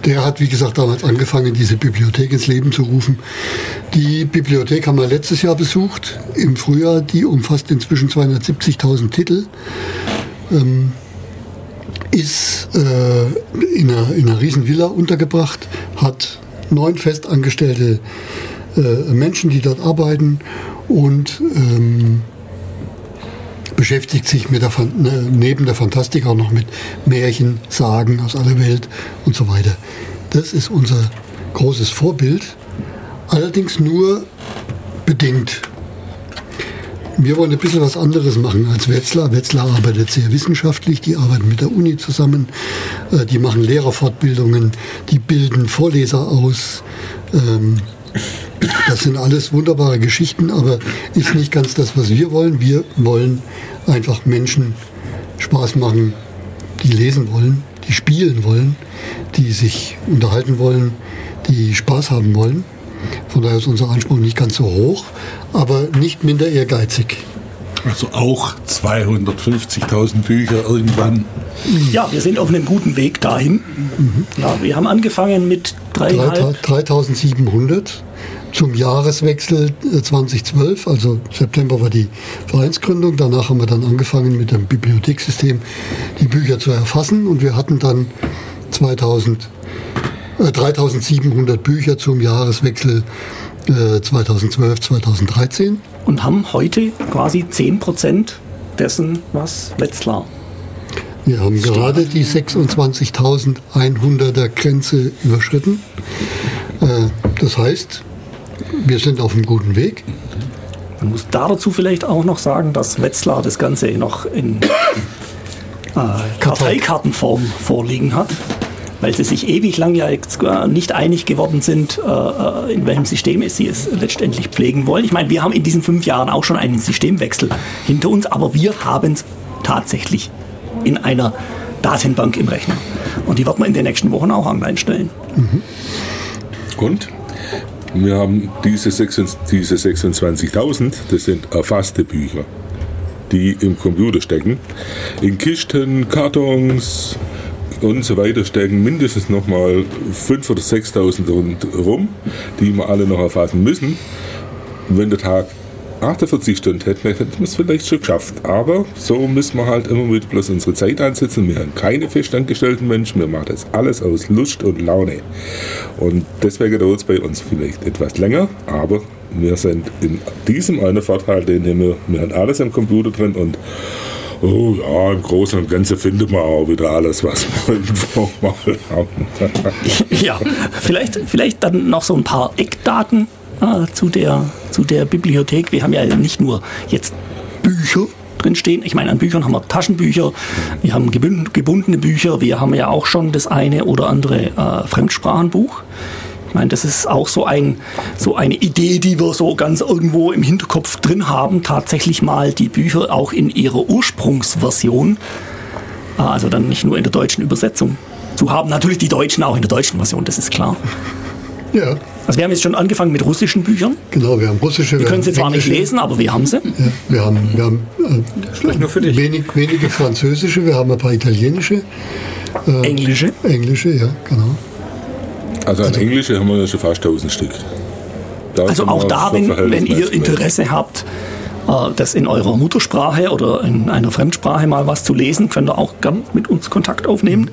der hat, wie gesagt, damals angefangen, diese Bibliothek ins Leben zu rufen. Die Bibliothek haben wir letztes Jahr besucht, im Frühjahr. Die umfasst inzwischen 270.000 Titel. Ähm, ist äh, in, einer, in einer riesen Villa untergebracht, hat neun festangestellte äh, Menschen, die dort arbeiten und ähm, beschäftigt sich mit der, ne, neben der Fantastik auch noch mit Märchen, Sagen aus aller Welt und so weiter. Das ist unser großes Vorbild, allerdings nur bedingt. Wir wollen ein bisschen was anderes machen als Wetzlar. Wetzlar arbeitet sehr wissenschaftlich, die arbeiten mit der Uni zusammen, äh, die machen Lehrerfortbildungen, die bilden Vorleser aus. Das sind alles wunderbare Geschichten, aber ist nicht ganz das, was wir wollen. Wir wollen einfach Menschen Spaß machen, die lesen wollen, die spielen wollen, die sich unterhalten wollen, die Spaß haben wollen. Von daher ist unser Anspruch nicht ganz so hoch, aber nicht minder ehrgeizig. Also auch 250.000 Bücher irgendwann. Ja, wir sind auf einem guten Weg dahin. Ja, wir haben angefangen mit dreieinhalb. 3700 zum Jahreswechsel äh, 2012, also September war die Vereinsgründung. Danach haben wir dann angefangen mit dem Bibliothekssystem die Bücher zu erfassen und wir hatten dann 2000, äh, 3700 Bücher zum Jahreswechsel äh, 2012, 2013. und haben heute quasi 10% dessen, was Wetzlar. Wir haben gerade die 26.100er Grenze überschritten. Äh, Das heißt, wir sind auf einem guten Weg. Man muss da dazu vielleicht auch noch sagen, dass Wetzlar das Ganze noch in äh, Karteikartenform vorliegen hat, weil sie sich ewig lang ja nicht einig geworden sind, äh, äh, in welchem System sie es letztendlich pflegen wollen. Ich meine, wir haben in diesen fünf Jahren auch schon einen Systemwechsel hinter uns, aber wir haben es tatsächlich in einer Datenbank im Rechner. Und die wird man in den nächsten Wochen auch online stellen. Und wir haben diese, 26 diese 26.000, das sind erfasste Bücher, die im Computer stecken. In Kisten, Kartons und so weiter stecken mindestens nochmal 5.000 oder 6.000 rund rum, die wir alle noch erfassen müssen. Wenn der Tag 48 Stunden hätten, hätten wir es vielleicht schon geschafft. Aber so müssen wir halt immer wieder bloß unsere Zeit einsetzen. Wir haben keine festangestellten Menschen, wir machen das alles aus Lust und Laune. Und deswegen dauert es bei uns vielleicht etwas länger, aber wir sind in diesem einen Vorteil, den wir, wir haben alles am Computer drin und oh ja, im Großen und Ganzen finden wir auch wieder alles, was wir (laughs) irgendwo mal haben. Ja, vielleicht, vielleicht dann noch so ein paar Eckdaten äh, zu, der, zu der Bibliothek. Wir haben ja nicht nur jetzt Bücher drinstehen. Ich meine, an Büchern haben wir Taschenbücher, wir haben gebundene Bücher, wir haben ja auch schon das eine oder andere äh, Fremdsprachenbuch. Ich meine, das ist auch so, ein, so eine Idee, die wir so ganz irgendwo im Hinterkopf drin haben, tatsächlich mal die Bücher auch in ihrer Ursprungsversion, äh, also dann nicht nur in der deutschen Übersetzung, zu haben. Natürlich die Deutschen auch in der deutschen Version, das ist klar. Ja, Also wir haben jetzt schon angefangen mit russischen Büchern. genau, wir haben russische. Wir können sie zwar nicht lesen, aber wir haben sie. Ja, wir haben, wir haben äh, nur für dich. Wenig, wenige französische, wir haben ein paar italienische, Englische. englische, ja, genau. Also an Englische haben wir ja schon fast 1000 Stück. Da Also auch wir da, wenn, wenn ihr Interesse habt, äh, das in eurer Muttersprache oder in einer Fremdsprache mal was zu lesen, könnt ihr auch gern mit uns Kontakt aufnehmen.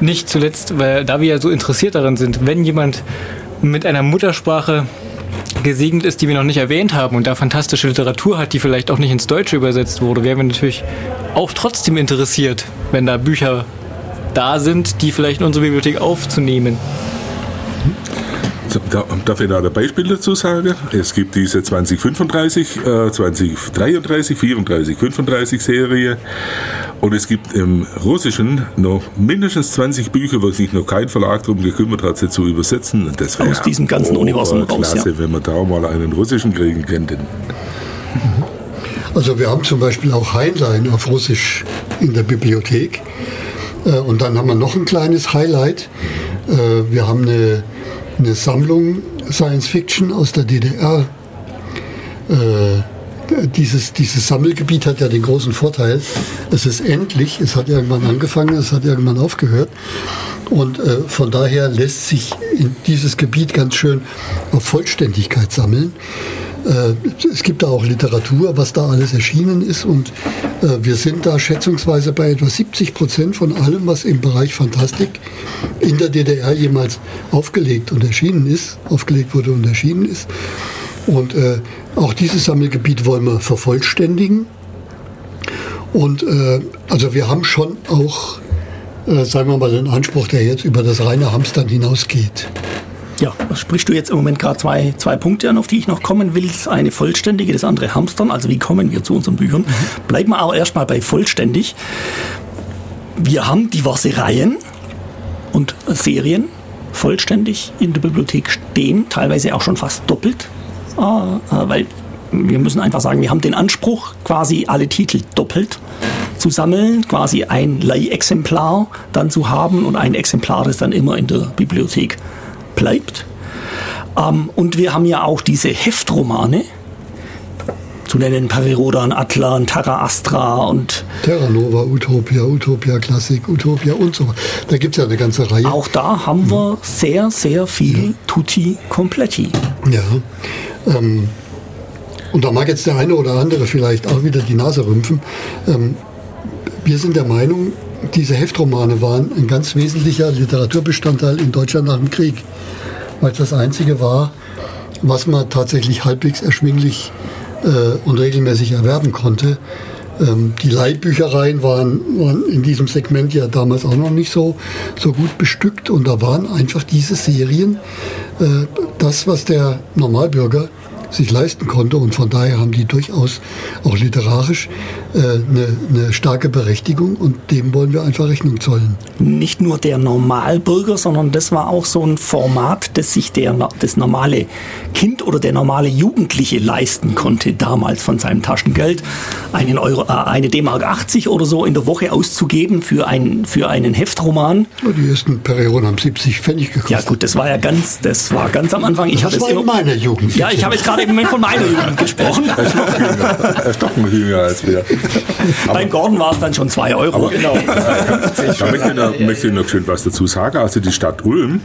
Nicht zuletzt, weil da wir ja so interessiert daran sind, wenn jemand mit einer Muttersprache gesegnet ist, die wir noch nicht erwähnt haben und da fantastische Literatur hat, die vielleicht auch nicht ins Deutsche übersetzt wurde, wären wir natürlich auch trotzdem interessiert, wenn da Bücher da sind, die vielleicht in unsere Bibliothek aufzunehmen. Darf ich da ein Beispiel dazu sagen? Es gibt diese 2035, äh, 2033, 34, 35 Serie und es gibt im Russischen noch mindestens 20 Bücher, wo sich noch kein Verlag darum gekümmert hat, sie zu übersetzen. Und das wäre Aus diesem ganzen Universum raus, klasse, ja. wenn man da mal einen russischen kriegen könnte. Also wir haben zum Beispiel auch Heinlein auf Russisch in der Bibliothek. Äh, Und dann haben wir noch ein kleines Highlight. Äh, Wir haben eine, eine Sammlung Science Fiction aus der DDR. Äh, Dieses, dieses Sammelgebiet hat ja den großen Vorteil, es ist endlich, es hat irgendwann angefangen, es hat irgendwann aufgehört. Und äh, von daher lässt sich in dieses Gebiet ganz schön auf Vollständigkeit sammeln. Äh, es gibt da auch Literatur, was da alles erschienen ist. Und äh, wir sind da schätzungsweise bei etwa 70 Prozent von allem, was im Bereich Fantastik in der DDR jemals aufgelegt und erschienen ist, aufgelegt wurde und erschienen ist. Und äh, auch dieses Sammelgebiet wollen wir vervollständigen. Und also wir haben schon auch, sagen wir mal, den Anspruch, der jetzt über das reine Hamstern hinausgeht. Ja, sprichst du jetzt im Moment gerade zwei, zwei Punkte an, auf die ich noch kommen will. Das eine vollständige, das andere Hamstern. Also wie kommen wir zu unseren Büchern? Bleiben wir aber erstmal bei vollständig. Wir haben diverse Reihen und Serien vollständig in der Bibliothek stehen, teilweise auch schon fast doppelt, äh, äh, weil wir müssen einfach sagen, wir haben den Anspruch, quasi alle Titel doppelt zu sammeln, quasi ein Leihexemplar dann zu haben und ein Exemplar, das dann immer in der Bibliothek bleibt. Ähm, und wir haben ja auch diese Heftromane, zu nennen Parirodan, Atlan, Terra Astra und Terra Nova, Utopia, Utopia Klassik, Utopia und so weiter. Da gibt es ja eine ganze Reihe. auch da haben wir sehr, sehr viel Tutti Completi. Ja. Ähm, und da mag jetzt der eine oder andere vielleicht auch wieder die Nase rümpfen. Ähm, wir sind der Meinung, diese Heftromane waren ein ganz wesentlicher Literaturbestandteil in Deutschland nach dem Krieg. Weil es das einzige war, was man tatsächlich halbwegs erschwinglich äh, und regelmäßig erwerben konnte. Ähm, die Leihbüchereien waren, waren in diesem Segment ja damals auch noch nicht so, so gut bestückt und da waren einfach diese Serien äh, das, was der Normalbürger sich leisten konnte und von daher haben die durchaus auch literarisch äh, eine, eine starke Berechtigung und dem wollen wir einfach Rechnung zollen. Nicht nur der Normalbürger, sondern das war auch so ein Format, das sich der, das normale Kind oder der normale Jugendliche leisten konnte, damals von seinem Taschengeld, einen Euro, äh, eine D-Mark 80 oder so in der Woche auszugeben für, ein, für einen Heftroman. Die ersten Perioden haben 70 Pfennig gekostet. Ja gut, das war ja ganz, das war ganz am Anfang. Ich das war in meiner Jugend. ja, ich habe jetzt gerade im Moment von meiner Jugend gesprochen. Er ist noch jünger, er ist doch jünger als wir. (laughs) Beim Gordon war es dann schon 2 Euro. Genau. Da möchte ich, noch, möchte ich noch schön was dazu sagen. Also die Stadt Ulm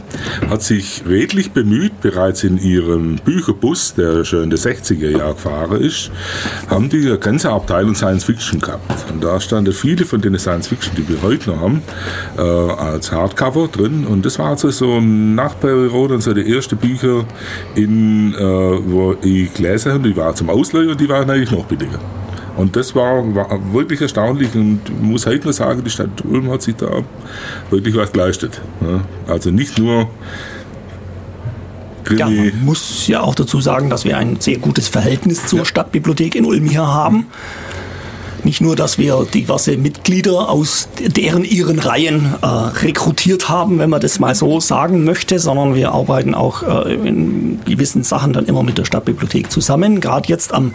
hat sich redlich bemüht, bereits in ihrem Bücherbus, der schon in den 60er Jahren gefahren ist, haben die eine ganze Abteilung Science Fiction gehabt. Und da standen viele von den Science Fiction, die wir heute noch haben, äh, als Hardcover drin. Und das war also so nach Periode und so die ersten Bücher, in, äh, wo ich gelesen habe. Die waren zum Ausleihen und die waren eigentlich noch billiger. Und das war, war wirklich erstaunlich und ich muss heute noch sagen, die Stadt Ulm hat sich da wirklich was geleistet. ne? Also nicht nur Ja, Krimi, man muss ja auch dazu sagen, dass wir ein sehr gutes Verhältnis zur Stadtbibliothek in Ulm hier haben. Nicht nur, dass wir diverse Mitglieder aus deren ihren Reihen äh, rekrutiert haben, wenn man das mal so sagen möchte, sondern wir arbeiten auch äh, in gewissen Sachen dann immer mit der Stadtbibliothek zusammen. Gerade jetzt am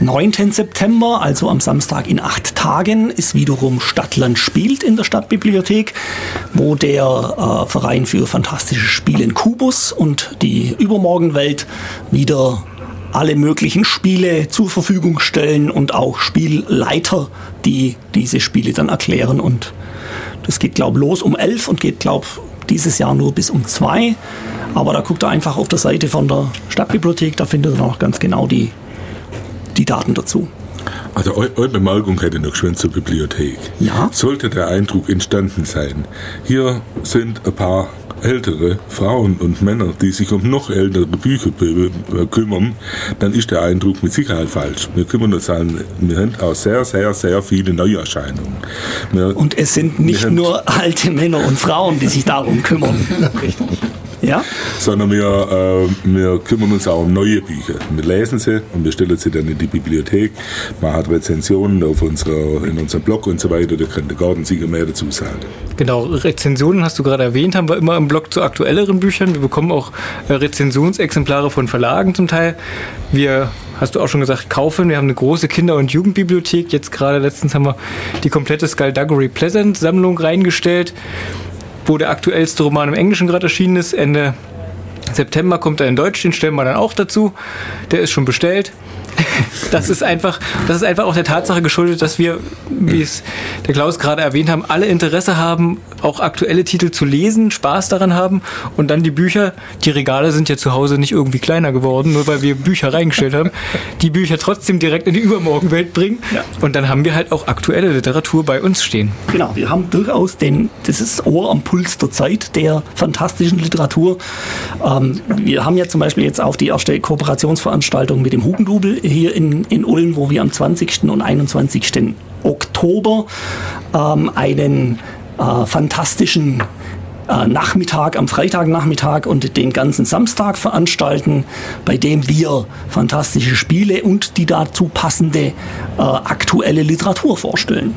9. September, also am Samstag in acht Tagen, ist wiederum Stadtland spielt in der Stadtbibliothek, wo der äh, Verein für fantastische Spiele in Kubus und die Übermorgenwelt wieder alle möglichen Spiele zur Verfügung stellen und auch Spielleiter, die diese Spiele dann erklären. Und das geht, glaube ich, los um 11 und geht, glaube ich, dieses Jahr nur bis um 2. Aber da guckt er einfach auf der Seite von der Stadtbibliothek, da findet er noch ganz genau die, die Daten dazu. Also eu- eure Bemerkung hätte noch schön zur Bibliothek. Ja. Sollte der Eindruck entstanden sein, hier sind ein paar ältere Frauen und Männer, die sich um noch ältere Bücher kümmern, dann ist der Eindruck mit Sicherheit falsch. Wir kümmern uns an, wir haben auch sehr, sehr, sehr viele Neuerscheinungen. Wir, Und es sind nicht nur alte Männer und Frauen, die sich darum kümmern. (laughs) Ja? sondern wir, äh, wir kümmern uns auch um neue Bücher. Wir lesen sie und wir stellen sie dann in die Bibliothek. Man hat Rezensionen auf unserer, in unserem Blog und so weiter, da kann der Gartensieger mehr dazu sagen. Genau, Rezensionen hast du gerade erwähnt, haben wir immer im Blog zu aktuelleren Büchern. Wir bekommen auch äh, Rezensionsexemplare von Verlagen zum Teil. Wir, hast du auch schon gesagt, kaufen. Wir haben eine große Kinder- und Jugendbibliothek. Jetzt gerade letztens haben wir die komplette Skullduggery Pleasant Sammlung reingestellt, wo der aktuellste Roman im Englischen gerade erschienen ist. Ende September kommt er in Deutsch, den stellen wir dann auch dazu. Der ist schon bestellt. (laughs) Das ist einfach, das ist einfach auch der Tatsache geschuldet, dass wir, wie es der Klaus gerade erwähnt haben, alle Interesse haben, auch aktuelle Titel zu lesen, Spaß daran haben und dann die Bücher, die Regale sind ja zu Hause nicht irgendwie kleiner geworden, nur weil wir Bücher reingestellt haben, die Bücher trotzdem direkt in die Übermorgenwelt bringen und dann haben wir halt auch aktuelle Literatur bei uns stehen. Genau, wir haben durchaus den, das ist Ohr am Puls der Zeit der fantastischen Literatur. Ähm, wir haben ja zum Beispiel jetzt auch die erste Kooperationsveranstaltung mit dem Hugendubel hier in, in Ulm, wo wir am 20. und 21. Oktober ähm, einen äh, fantastischen äh, Nachmittag, am Freitagnachmittag und den ganzen Samstag veranstalten, bei dem wir fantastische Spiele und die dazu passende äh, aktuelle Literatur vorstellen.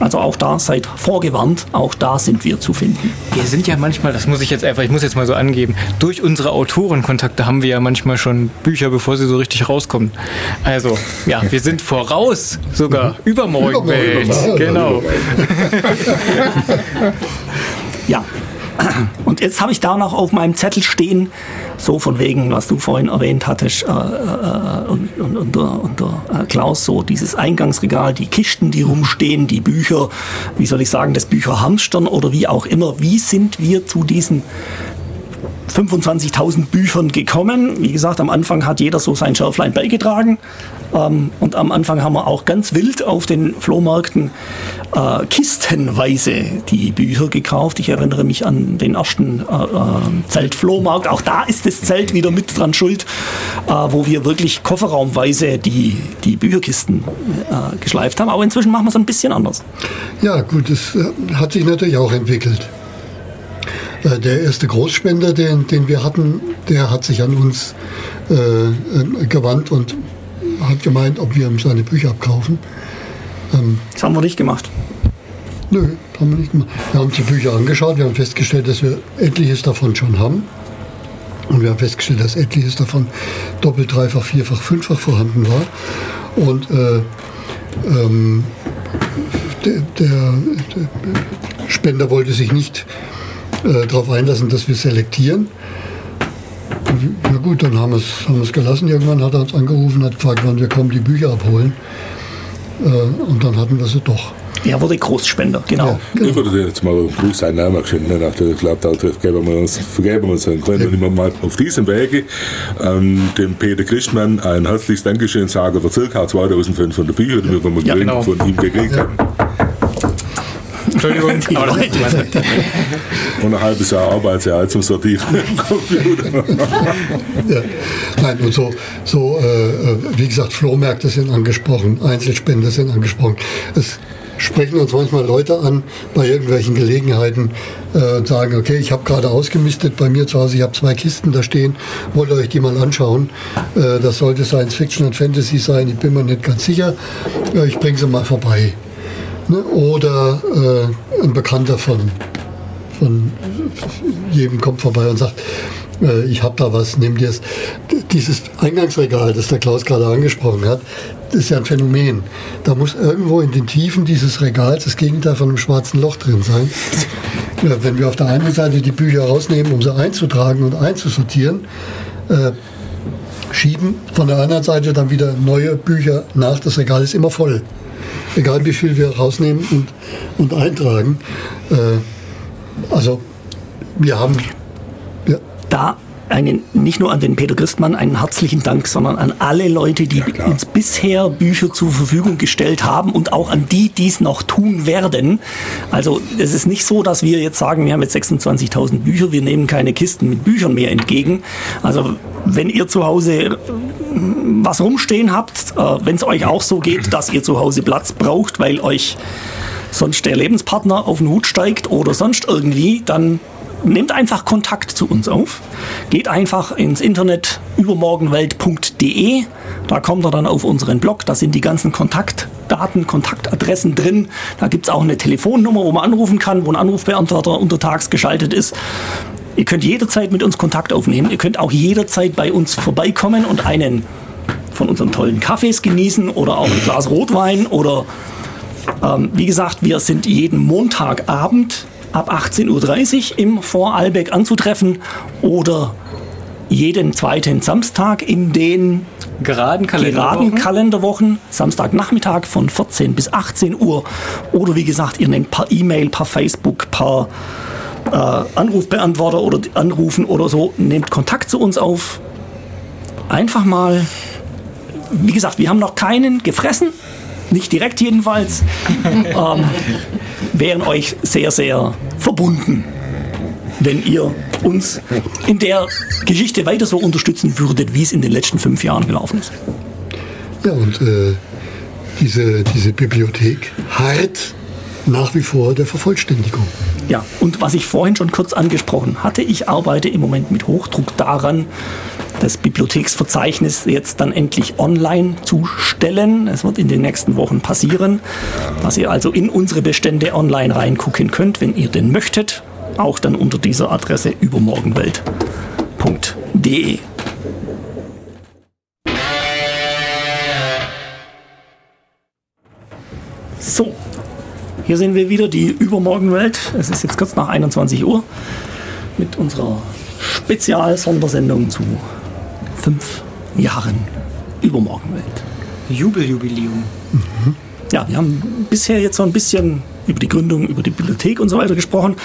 Also auch da seid vorgewarnt, auch da sind wir zu finden. Wir sind ja manchmal, das muss ich jetzt einfach, ich muss jetzt mal so angeben, durch unsere Autorenkontakte haben wir ja manchmal schon Bücher, bevor sie so richtig rauskommen. Also, ja, wir sind voraus sogar. Übermorgenwelt. Übermorgen. Genau. (laughs) (laughs) Ja. Und jetzt habe ich da noch auf meinem Zettel stehen, so von wegen, was du vorhin erwähnt hattest, äh, äh, und, und, und, und äh, Klaus, so dieses Eingangsregal, die Kisten, die rumstehen, die Bücher, wie soll ich sagen, das Bücherhamstern oder wie auch immer. Wie sind wir zu diesen 25.000 Büchern gekommen. Wie gesagt, am Anfang hat jeder so sein Schärflein beigetragen. Ähm, und am Anfang haben wir auch ganz wild auf den Flohmärkten äh, kistenweise die Bücher gekauft. Ich erinnere mich an den ersten äh, äh, Zeltflohmarkt. Auch da ist das Zelt wieder mit dran schuld, äh, wo wir wirklich kofferraumweise die, die Bücherkisten äh, geschleift haben. Aber inzwischen machen wir es ein bisschen anders. Ja, gut, das äh, hat sich natürlich auch entwickelt. Der erste Großspender, den, den wir hatten, der hat sich an uns äh, gewandt und hat gemeint, ob wir ihm seine Bücher abkaufen. Das haben wir nicht gemacht. Nö, haben wir nicht gemacht. Wir haben uns die Bücher angeschaut, wir haben festgestellt, dass wir etliches davon schon haben. Und wir haben festgestellt, dass etliches davon doppelt, dreifach, vierfach, fünffach vorhanden war. Und äh, ähm, der, der, der Spender wollte sich nicht äh, darauf einlassen, dass wir selektieren. Ja gut, dann haben wir es haben wir's gelassen. Irgendwann hat er uns angerufen, hat gefragt, wann wir kommen, die Bücher abholen. Äh, und dann hatten wir sie doch. Er wurde Großspender, genau. Ja, Ich würde dir jetzt mal einen Gruß seinen Namen der, ich glaube, da vergeben wir uns, vergeben wir uns einen Grund. Und ich mal auf diesem Wege ähm, dem Peter Christmann ein herzliches Dankeschön sagen für ca. 2500 Bücher, die wir von, Ja, genau. von ihm gekriegt haben. Entschuldigung, (laughs) Die aber das Leute. Und ein halbes Jahr Arbeitsjahr zum Sortieren (laughs) Computer. Ja. Nein, und so, so äh, wie gesagt, Flohmärkte sind angesprochen, Einzelspender sind angesprochen. Es sprechen uns manchmal Leute an bei irgendwelchen Gelegenheiten äh, und sagen, okay, ich habe gerade ausgemistet bei mir zu Hause, ich habe zwei Kisten da stehen, wollt ihr euch die mal anschauen. Äh, das sollte Science Fiction und Fantasy sein, ich bin mir nicht ganz sicher. Äh, ich bringe sie mal vorbei. Ne? Oder äh, ein Bekannter von, von jedem kommt vorbei und sagt, äh, ich habe da was, nimm dir es. Dieses Eingangsregal, das der Klaus gerade angesprochen hat, ist ja ein Phänomen. Da muss irgendwo in den Tiefen dieses Regals das Gegenteil von einem schwarzen Loch drin sein. Ja, wenn wir auf der einen Seite die Bücher rausnehmen, um sie einzutragen und einzusortieren, äh, schieben von der anderen Seite dann wieder neue Bücher nach. Das Regal ist immer voll. Egal wie viel wir rausnehmen und, und eintragen. Äh, also wir haben ja, Da einen, nicht nur an den Peter Christmann einen herzlichen Dank, sondern an alle Leute, die klar. uns bisher Bücher zur Verfügung gestellt haben und auch an die, die es noch tun werden. Also es ist nicht so, dass wir jetzt sagen, wir haben jetzt 26.000 Bücher, wir nehmen keine Kisten mit Büchern mehr entgegen. Also wenn ihr zu Hause äh, was rumstehen habt, äh, wenn es euch auch so geht, dass ihr zu Hause Platz braucht, weil euch sonst der Lebenspartner auf den Hut steigt oder sonst irgendwie, dann nehmt einfach Kontakt zu uns auf. Geht einfach ins Internet übermorgenwelt.de. Da kommt ihr dann auf unseren Blog. Da sind die ganzen Kontaktdaten, Kontaktadressen drin. Da gibt es auch eine Telefonnummer, wo man anrufen kann, wo ein Anrufbeantworter untertags geschaltet ist. Ihr könnt jederzeit mit uns Kontakt aufnehmen. Ihr könnt auch jederzeit bei uns vorbeikommen und einen von unseren tollen Kaffees genießen oder auch ein Glas Rotwein oder ähm, wie gesagt, wir sind jeden Montagabend ab 18.30 Uhr im Vorarlberg anzutreffen oder jeden zweiten Samstag in den Geraden geraden Kalenderwochen. Kalenderwochen, Samstagnachmittag von 14 bis 18 Uhr. Oder wie gesagt, ihr nehmt per E-Mail, per Facebook, per äh, Anrufbeantworter oder anrufen oder so, nehmt Kontakt zu uns auf. Einfach mal, wie gesagt, wir haben noch keinen gefressen, nicht direkt jedenfalls. (laughs) ähm, wären euch sehr, sehr verbunden, wenn ihr uns in der Geschichte weiter so unterstützen würdet, wie es in den letzten fünf Jahren gelaufen ist. Ja, und äh, diese, diese Bibliothek harrt nach wie vor der Vervollständigung. Ja, und was ich vorhin schon kurz angesprochen hatte, ich arbeite im Moment mit Hochdruck daran, das Bibliotheksverzeichnis jetzt dann endlich online zu stellen. Es wird in den nächsten Wochen passieren, dass ihr also in unsere Bestände online reingucken könnt, wenn ihr denn möchtet. Auch dann unter dieser Adresse übermorgenwelt.de. So, hier sehen wir wieder die Übermorgenwelt. Es ist jetzt kurz nach 21 Uhr mit unserer Spezial-Sondersendung zu fünf Jahren Übermorgenwelt. Jubeljubiläum. Ja, wir haben bisher jetzt so ein bisschen über die Gründung, über die Bibliothek und so weiter gesprochen.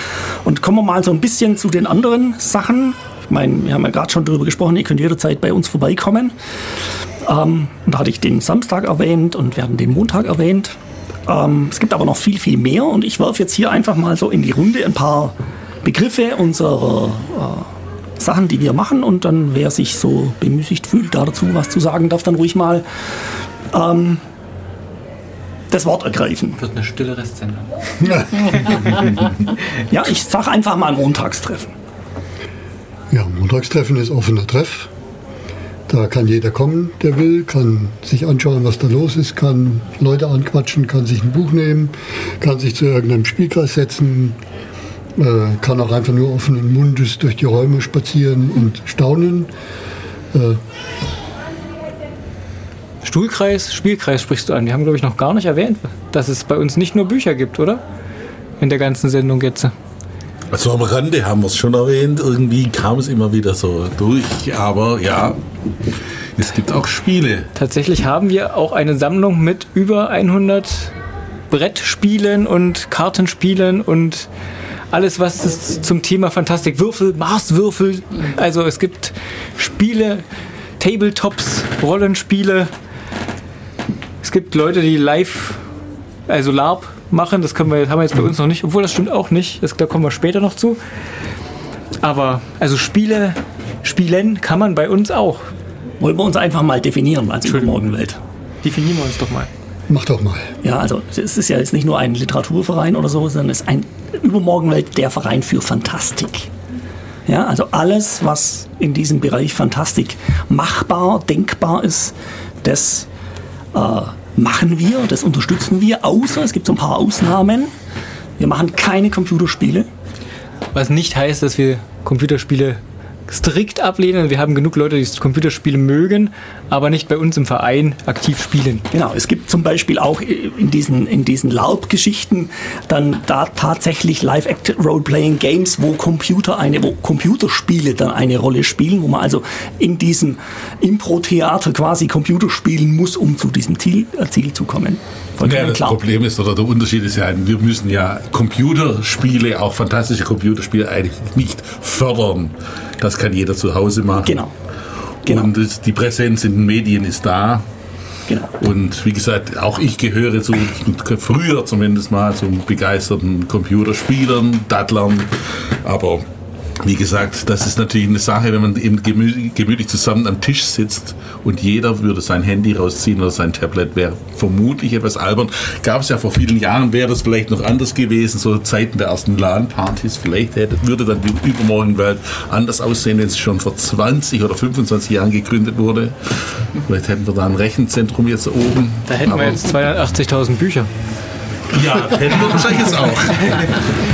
Und kommen wir mal so ein bisschen zu den anderen Sachen. Ich meine, wir haben ja gerade schon darüber gesprochen, ihr könnt jederzeit bei uns vorbeikommen. Ähm, und da hatte ich den Samstag erwähnt und wir hatten den Montag erwähnt. Ähm, es gibt aber noch viel, viel mehr und ich werfe jetzt hier einfach mal so in die Runde ein paar Begriffe unserer äh, Sachen, die wir machen und dann, wer sich so bemüßigt fühlt, dazu was zu sagen, darf dann ruhig mal ähm, das Wort ergreifen. Wird eine stille Restsendung. (laughs) Ja, ich sag einfach mal Montagstreffen. Ja, Montagstreffen ist offener Treff. Da kann jeder kommen, der will, kann sich anschauen, was da los ist, kann Leute anquatschen, kann sich ein Buch nehmen, kann sich zu irgendeinem Spielkreis setzen, äh, kann auch einfach nur offenen Mundes durch die Räume spazieren und staunen. Äh, Stuhlkreis, Spielkreis sprichst du an. Wir haben, glaube ich, noch gar nicht erwähnt, dass es bei uns nicht nur Bücher gibt, oder? In der ganzen Sendung jetzt. Also am Rande haben wir es schon erwähnt, irgendwie kam es immer wieder so durch, aber ja, es gibt auch Spiele. Tatsächlich haben wir auch eine Sammlung mit über 100 Brettspielen und Kartenspielen und alles, was es zum Thema Fantastik, Würfel, Marswürfel. Also es gibt Spiele, Tabletops, Rollenspiele. Es gibt Leute, die live, also LARP machen. Das können wir, haben wir jetzt bei uns noch nicht, obwohl das stimmt auch nicht. Das, da kommen wir später noch zu. Aber also Spiele, spielen kann man bei uns auch. Wollen wir uns einfach mal definieren als Übermorgenwelt. Definieren wir uns doch mal. Mach doch mal. Ja, also es ist ja jetzt nicht nur ein Literaturverein oder so, sondern es ist ein Übermorgenwelt der Verein für Fantastik. Ja, also alles, was in diesem Bereich Fantastik machbar, denkbar ist, das äh, machen wir, das unterstützen wir, außer es gibt so ein paar Ausnahmen. Wir machen keine Computerspiele. Was nicht heißt, dass wir Computerspiele strikt ablehnen. Wir haben genug Leute, die Computerspiele mögen, aber nicht bei uns im Verein aktiv spielen. Genau, es gibt zum Beispiel auch in diesen, in diesen LARP-Geschichten dann da tatsächlich Live-Act-Role-Playing-Games, wo Computer wo Computerspiele dann eine Rolle spielen, wo man also in diesem Impro-Theater quasi Computer spielen muss, um zu diesem Ziel, äh, Ziel zu kommen. Ja, das Problem ist, oder der Unterschied ist ja, wir müssen ja Computerspiele, auch fantastische Computerspiele, eigentlich nicht fördern. Das kann jeder zu Hause machen. Genau. genau. Und die Präsenz in den Medien ist da. Genau. Und wie gesagt, auch ich gehöre zu, früher zumindest mal, zum begeisterten Computerspielern, Dattlern. Aber wie gesagt, das ist natürlich eine Sache, wenn man eben gemütlich zusammen am Tisch sitzt und jeder würde sein Handy rausziehen oder sein Tablet, wäre vermutlich etwas albern. Gab es ja vor vielen Jahren, wäre das vielleicht noch anders gewesen, so Zeiten der ersten LAN-Partys. Vielleicht hätte, würde dann die Übermorgenwelt anders aussehen, wenn sie schon vor 20 oder 25 Jahren gegründet wurde. Vielleicht hätten wir da ein Rechenzentrum jetzt oben. Da hätten Aber wir jetzt 280.000 Bücher. Ja, wahrscheinlich jetzt auch.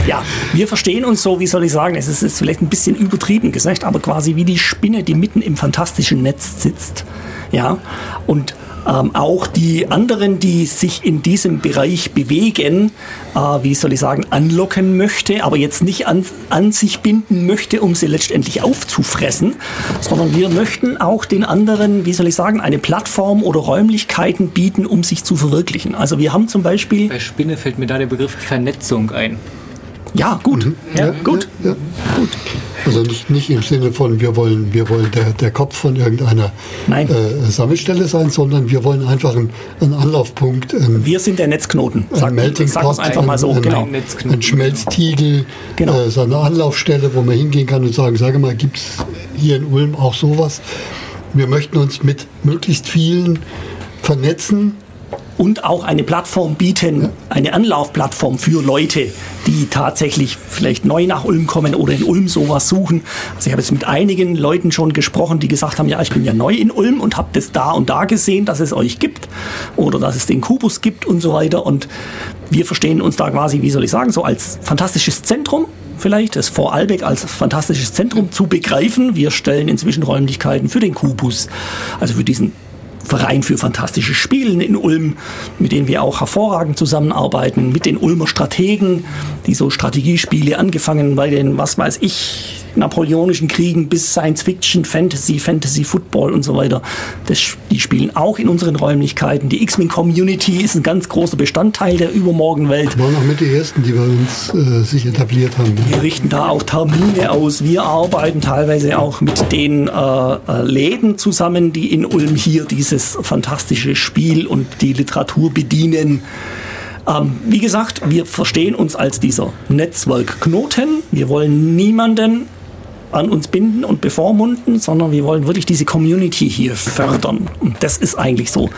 Ja, wir verstehen uns so, wie soll ich sagen, es ist jetzt vielleicht ein bisschen übertrieben gesagt, aber quasi wie die Spinne, die mitten im fantastischen Netz sitzt. Ja, und ähm, auch die anderen, die sich in diesem Bereich bewegen, äh, wie soll ich sagen, anlocken möchte, aber jetzt nicht an, an sich binden möchte, um sie letztendlich aufzufressen, sondern wir möchten auch den anderen, wie soll ich sagen, eine Plattform oder Räumlichkeiten bieten, um sich zu verwirklichen. Also wir haben zum Beispiel... Bei Spinne fällt mir da der Begriff Vernetzung ein. Ja, gut. Mhm. Ja, ja, gut. Ja, gut. Also nicht, nicht im Sinne von, wir wollen, wir wollen der, der Kopf von irgendeiner äh, Sammelstelle sein, sondern wir wollen einfach einen, einen Anlaufpunkt. Ein, wir sind der Netzknoten. Sag, ein Melting sag Pot, einfach mal so. Ein, genau. ein Schmelztiegel, genau. äh, so eine Anlaufstelle, wo man hingehen kann und sagen, sage mal, gibt es hier in Ulm auch sowas? Wir möchten uns mit möglichst vielen vernetzen und auch eine Plattform bieten, eine Anlaufplattform für Leute, die tatsächlich vielleicht neu nach Ulm kommen oder in Ulm sowas suchen. Also ich habe jetzt mit einigen Leuten schon gesprochen, die gesagt haben, ja, ich bin ja neu in Ulm und habe das da und da gesehen, dass es euch gibt oder dass es den Kubus gibt und so weiter. Und wir verstehen uns da quasi, wie soll ich sagen, so als fantastisches Zentrum vielleicht, das Vorarlberg als fantastisches Zentrum zu begreifen. Wir stellen inzwischen Räumlichkeiten für den Kubus, also für diesen Verein für fantastische Spielen in Ulm, mit denen wir auch hervorragend zusammenarbeiten, mit den Ulmer Strategen, die so Strategiespiele angefangen bei den, was weiß ich, napoleonischen Kriegen bis Science Fiction, Fantasy, Fantasy Football und so weiter. Das, die spielen auch in unseren Räumlichkeiten. Die X-Men Community ist ein ganz großer Bestandteil der Übermorgenwelt. Waren auch mit die ersten, die bei uns äh, sich etabliert haben. Wir richten da auch Termine aus. Wir arbeiten teilweise auch mit den äh, äh, Läden zusammen, die in Ulm hier dieses fantastische Spiel und die Literatur bedienen. Ähm, wie gesagt, wir verstehen uns als dieser Netzwerkknoten. Wir wollen niemanden an uns binden und bevormunden, sondern wir wollen wirklich diese Community hier fördern. Und das ist eigentlich so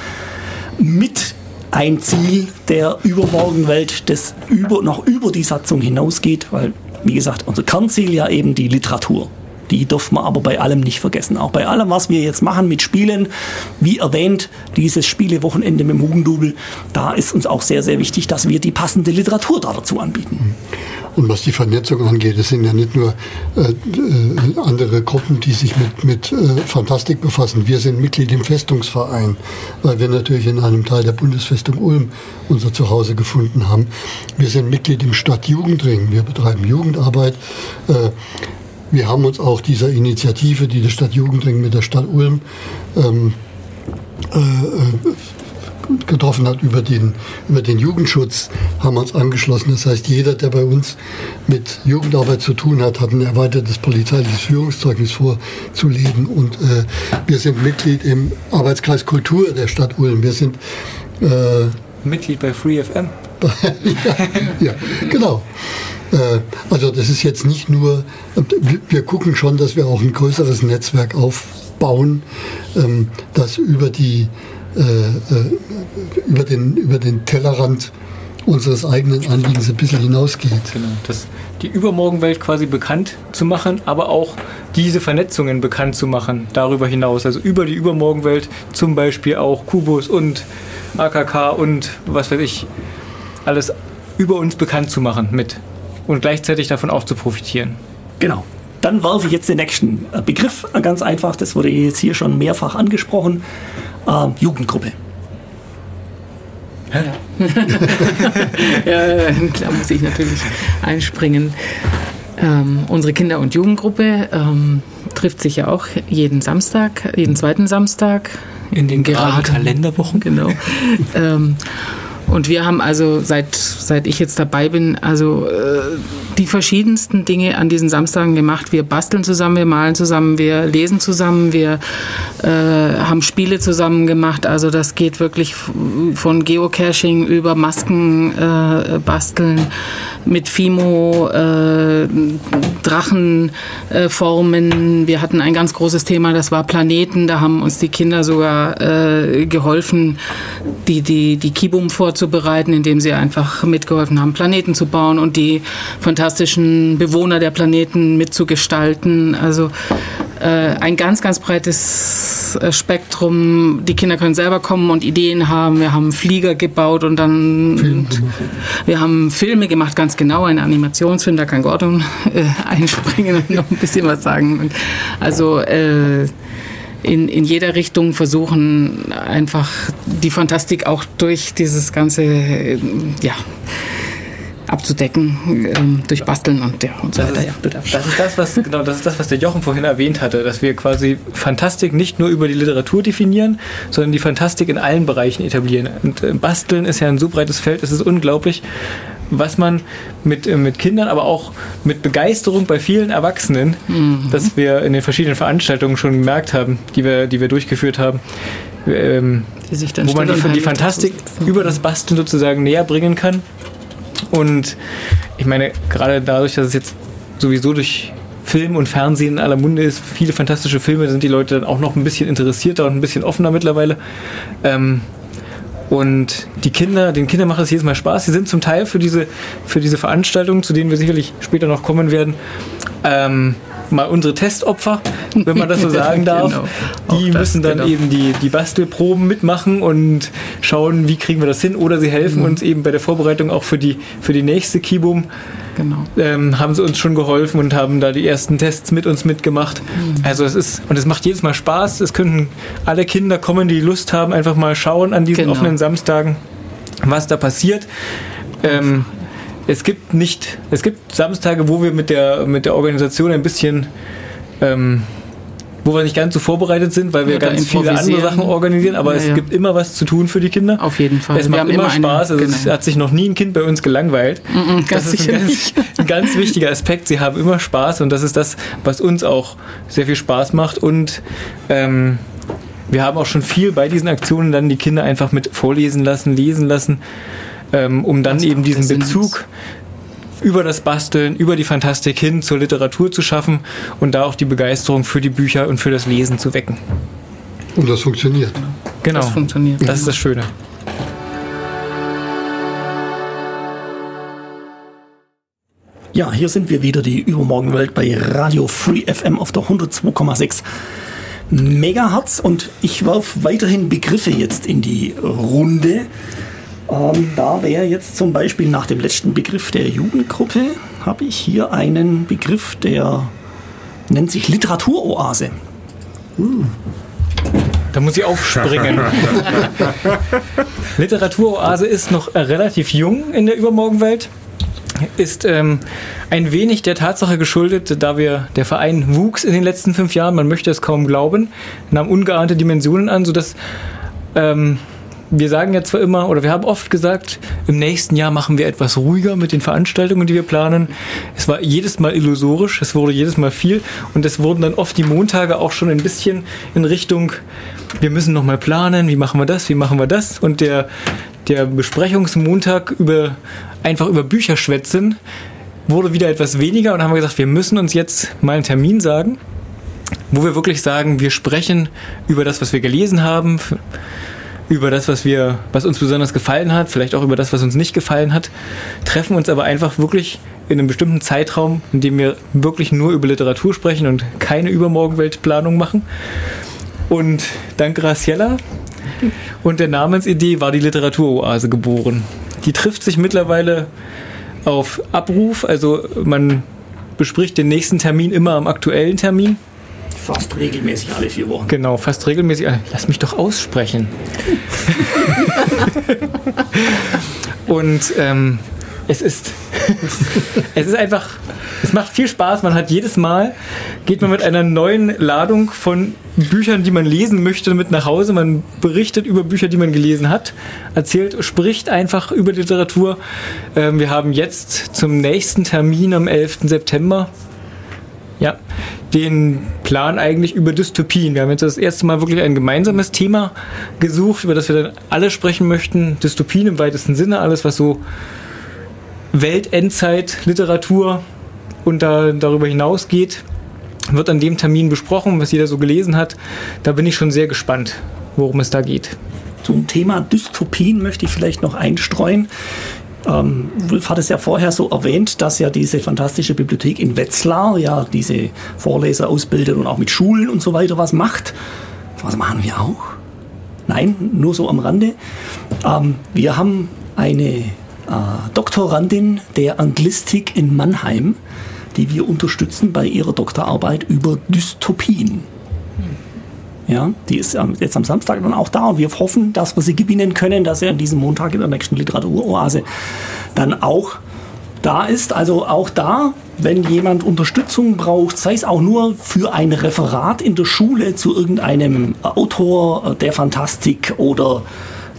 mit ein Ziel der Übermorgenwelt, das über, noch über die Satzung hinausgeht, weil, wie gesagt, unser Kernziel ja eben die Literatur. Die dürfen wir aber bei allem nicht vergessen. Auch bei allem, was wir jetzt machen mit Spielen, wie erwähnt, dieses Spielewochenende mit dem Hugendubel, da ist uns auch sehr, sehr wichtig, dass wir die passende Literatur da dazu anbieten. Und was die Vernetzung angeht, es sind ja nicht nur äh, äh, andere Gruppen, die sich mit, mit äh, Fantastik befassen. Wir sind Mitglied im Festungsverein, weil wir natürlich in einem Teil der Bundesfestung Ulm unser Zuhause gefunden haben. Wir sind Mitglied im Stadtjugendring. Wir betreiben Jugendarbeit. Äh, wir haben uns auch dieser Initiative, die der Stadtjugendring mit der Stadt Ulm ähm, äh, äh getroffen hat über den, über den Jugendschutz, haben wir uns angeschlossen. Das heißt, jeder, der bei uns mit Jugendarbeit zu tun hat, hat ein erweitertes polizeiliches Führungszeugnis vorzulegen. Und äh, wir sind Mitglied im Arbeitskreis Kultur der Stadt Ulm. Wir sind äh, Mitglied bei FreeFM. ja, (laughs) ja, genau. Äh, also das ist jetzt nicht nur, wir gucken schon, dass wir auch ein größeres Netzwerk aufbauen, ähm, das über die äh, äh, über, den, über den Tellerrand unseres eigenen Anliegens ein bisschen hinausgeht. Genau, das, die Übermorgenwelt quasi bekannt zu machen, aber auch diese Vernetzungen bekannt zu machen darüber hinaus. Also über die Übermorgenwelt zum Beispiel auch Kubus und AKK und was weiß ich, alles über uns bekannt zu machen mit und gleichzeitig davon auch zu profitieren. Genau. Dann werfe ich jetzt den nächsten äh, Begriff, äh, ganz einfach, das wurde jetzt hier schon mehrfach angesprochen, ähm, Jugendgruppe. (laughs) ja, klar muss ich natürlich einspringen. Ähm, unsere Kinder- und Jugendgruppe ähm, trifft sich ja auch jeden Samstag, jeden zweiten Samstag. In den geraden Kalenderwochen. Genau. (laughs) ähm, und wir haben also, seit, seit ich jetzt dabei bin, also äh, die verschiedensten Dinge an diesen Samstagen gemacht. Wir basteln zusammen, wir malen zusammen, wir lesen zusammen, wir äh, haben Spiele zusammen gemacht. Also das geht wirklich von Geocaching über Masken äh, basteln mit Fimo, äh, Drachenformen. wir hatten ein ganz großes Thema, das war Planeten. Da haben uns die Kinder sogar äh, geholfen, die, die, die Kibum vorzubereiten, indem sie einfach mitgeholfen haben, Planeten zu bauen und die fantastischen Bewohner der Planeten mitzugestalten. Also äh, ein ganz, ganz breites äh, Spektrum. Die Kinder können selber kommen und Ideen haben. Wir haben Flieger gebaut und dann wir haben Filme gemacht, ganz genau, ein Animationsfilm, da kann Gordon äh, (laughs) einspringen und noch ein bisschen was sagen. Also äh, in, in jeder Richtung versuchen, einfach die Fantastik auch durch dieses ganze, äh, ja, abzudecken ähm, durch Basteln und, ja, und so weiter. Ja, das ist das, was genau, das ist das, was der Jochen vorhin erwähnt hatte, dass wir quasi Fantastik nicht nur über die Literatur definieren, sondern die Fantastik in allen Bereichen etablieren. Und äh, Basteln ist ja ein so breites Feld, es ist unglaublich, was man mit, äh, mit Kindern, aber auch mit Begeisterung bei vielen Erwachsenen, mhm. dass wir in den verschiedenen Veranstaltungen schon gemerkt haben, die wir, die wir durchgeführt haben, ähm, wo man die, die Fantastik über das Basteln sozusagen näher bringen kann und ich meine, gerade dadurch, dass es jetzt sowieso durch Film und Fernsehen in aller Munde ist, viele fantastische Filme, sind die Leute dann auch noch ein bisschen interessierter und ein bisschen offener mittlerweile. Ähm, und die Kinder, den Kindern macht es jedes Mal Spaß. Sie sind zum Teil für diese, für diese Veranstaltungen, zu denen wir sicherlich später noch kommen werden, ähm, mal unsere Testopfer, wenn man das so (laughs) sagen darf. genau. Die das, müssen dann genau. eben die, die Bastelproben mitmachen und schauen, wie kriegen wir das hin. Oder sie helfen mhm. uns eben bei der Vorbereitung auch für die, für die nächste Kibum. Genau. Ähm, haben sie uns schon geholfen und haben da die ersten Tests mit uns mitgemacht. Mhm. Also es ist, und es macht jedes Mal Spaß. Es könnten alle Kinder kommen, die Lust haben, einfach mal schauen an diesen genau. offenen Samstagen, was da passiert. Ähm, es gibt nicht, es gibt Samstage, wo wir mit der, mit der Organisation ein bisschen, ähm, wo wir nicht ganz so vorbereitet sind, weil wir ja, ganz viele andere Sachen organisieren, aber ja, es ja. gibt immer was zu tun für die Kinder. Auf jeden Fall. Es wir macht immer, Spaß. Eine, also genau. Es hat sich noch nie ein Kind bei uns gelangweilt. Mm -mm, das ist ein ganz, ein ganz, wichtiger Aspekt. Sie haben immer Spaß und das ist das, was uns auch sehr viel Spaß macht und ähm, wir haben auch schon viel bei diesen Aktionen dann die Kinder einfach mit vorlesen lassen, lesen lassen ähm, um dann eben diesen Bezug über das Basteln, über die Fantastik hin zur Literatur zu schaffen und da auch die Begeisterung für die Bücher und für das Lesen zu wecken. Und das funktioniert. Genau. Das funktioniert. Das ist das Schöne. Ja, hier sind wir wieder, die Übermorgenwelt bei Radio Free FM auf der 102,6 Megahertz und ich werfe weiterhin Begriffe jetzt in die Runde. Ähm, da wäre jetzt zum Beispiel nach dem letzten Begriff der Jugendgruppe, habe ich hier einen Begriff, der nennt sich Literaturoase. Uh. Da muss ich aufspringen. (laughs) Literaturoase ist noch relativ jung in der Übermorgenwelt. Ist ähm, ein wenig der Tatsache geschuldet, da wir der Verein wuchs in den letzten fünf Jahren, man möchte es kaum glauben, nahm ungeahnte Dimensionen an, sodass ähm, wir sagen ja zwar immer, oder wir haben oft gesagt, im nächsten Jahr machen wir etwas ruhiger mit den Veranstaltungen, die wir planen. Es war jedes Mal illusorisch, es wurde jedes Mal viel und es wurden dann oft die Montage auch schon ein bisschen in Richtung, wir müssen nochmal planen, wie machen wir das, wie machen wir das und der, der Besprechungsmontag über, einfach über Bücher schwätzen wurde wieder etwas weniger und haben gesagt, wir müssen uns jetzt mal einen Termin sagen, wo wir wirklich sagen, wir sprechen über das, was wir gelesen haben, über das, was wir, was uns besonders gefallen hat, vielleicht auch über das, was uns nicht gefallen hat, treffen uns aber einfach wirklich in einem bestimmten Zeitraum, in dem wir wirklich nur über Literatur sprechen und keine Übermorgenweltplanung machen. Und dank Graciella und der Namensidee war die Literaturoase geboren. Die trifft sich mittlerweile auf Abruf, also man bespricht den nächsten Termin immer am aktuellen Termin. Fast regelmäßig alle vier Wochen. Genau, fast regelmäßig. Lass mich doch aussprechen. (laughs) Und ähm, es ist, (laughs) es ist einfach, es macht viel Spaß. Man hat jedes Mal, geht man mit einer neuen Ladung von Büchern, die man lesen möchte, mit nach Hause. Man berichtet über Bücher, die man gelesen hat, erzählt, spricht einfach über Literatur. Ähm, wir haben jetzt zum nächsten Termin am 11. September ja, den Plan eigentlich über Dystopien. Wir haben jetzt das erste Mal wirklich ein gemeinsames Thema gesucht, über das wir dann alle sprechen möchten. Dystopien im weitesten Sinne, alles was so Weltendzeit, Literatur und da, darüber hinausgeht, wird an dem Termin besprochen, was jeder so gelesen hat. Da bin ich schon sehr gespannt, worum es da geht. Zum Thema Dystopien möchte ich vielleicht noch einstreuen. Ähm, Wulf hat es ja vorher so erwähnt, dass ja diese fantastische Bibliothek in Wetzlar ja diese Vorleser ausbildet und auch mit Schulen und so weiter was macht. Was machen wir auch? Nein, nur so am Rande. Ähm, wir haben eine äh, Doktorandin der Anglistik in Mannheim, die wir unterstützen bei ihrer Doktorarbeit über Dystopien. Ja, die ist jetzt am Samstag dann auch da und wir hoffen, dass wir sie gewinnen können, dass er an diesem Montag in der nächsten Literaturoase dann auch da ist. Also auch da, wenn jemand Unterstützung braucht, sei es auch nur für ein Referat in der Schule zu irgendeinem Autor der Fantastik oder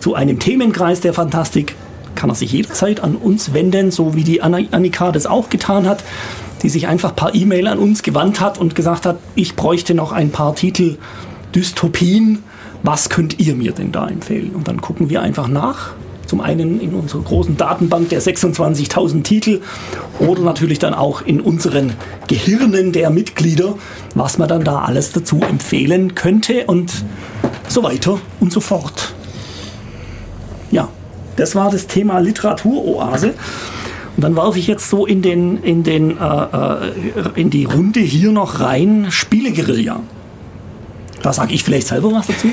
zu einem Themenkreis der Fantastik, kann er sich jederzeit an uns wenden, so wie die Annika das auch getan hat, die sich einfach per E-Mail an uns gewandt hat und gesagt hat, ich bräuchte noch ein paar Titel Dystopien, was könnt ihr mir denn da empfehlen? Und dann gucken wir einfach nach. Zum einen in unserer großen Datenbank der 26.000 Titel oder natürlich dann auch in unseren Gehirnen der Mitglieder, was man dann da alles dazu empfehlen könnte und so weiter und so fort. Ja, das war das Thema Literaturoase. Und dann warf ich jetzt so in, den, in, den, äh, äh in die Runde hier noch rein Spieleguerilla. Da sage ich vielleicht selber was dazu.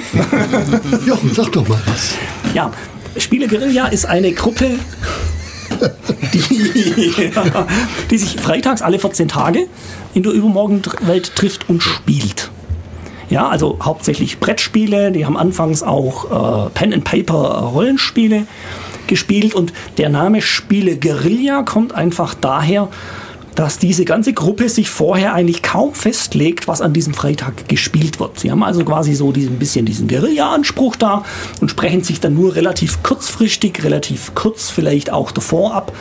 ja, sag doch mal was. Ja, Spiele Guerilla ist eine Gruppe, die, die sich freitags alle 14 Tage in der Übermorgenwelt trifft und spielt. Ja, also hauptsächlich Brettspiele, die haben anfangs auch äh, Pen and Paper Rollenspiele gespielt und der Name Spiele Guerilla kommt einfach daher, dass diese ganze Gruppe sich vorher eigentlich kaum festlegt, was an diesem Freitag gespielt wird. Sie haben also quasi so diesen bisschen diesen Guerilla-Anspruch da und sprechen sich dann nur relativ kurzfristig, relativ kurz vielleicht auch davor ab,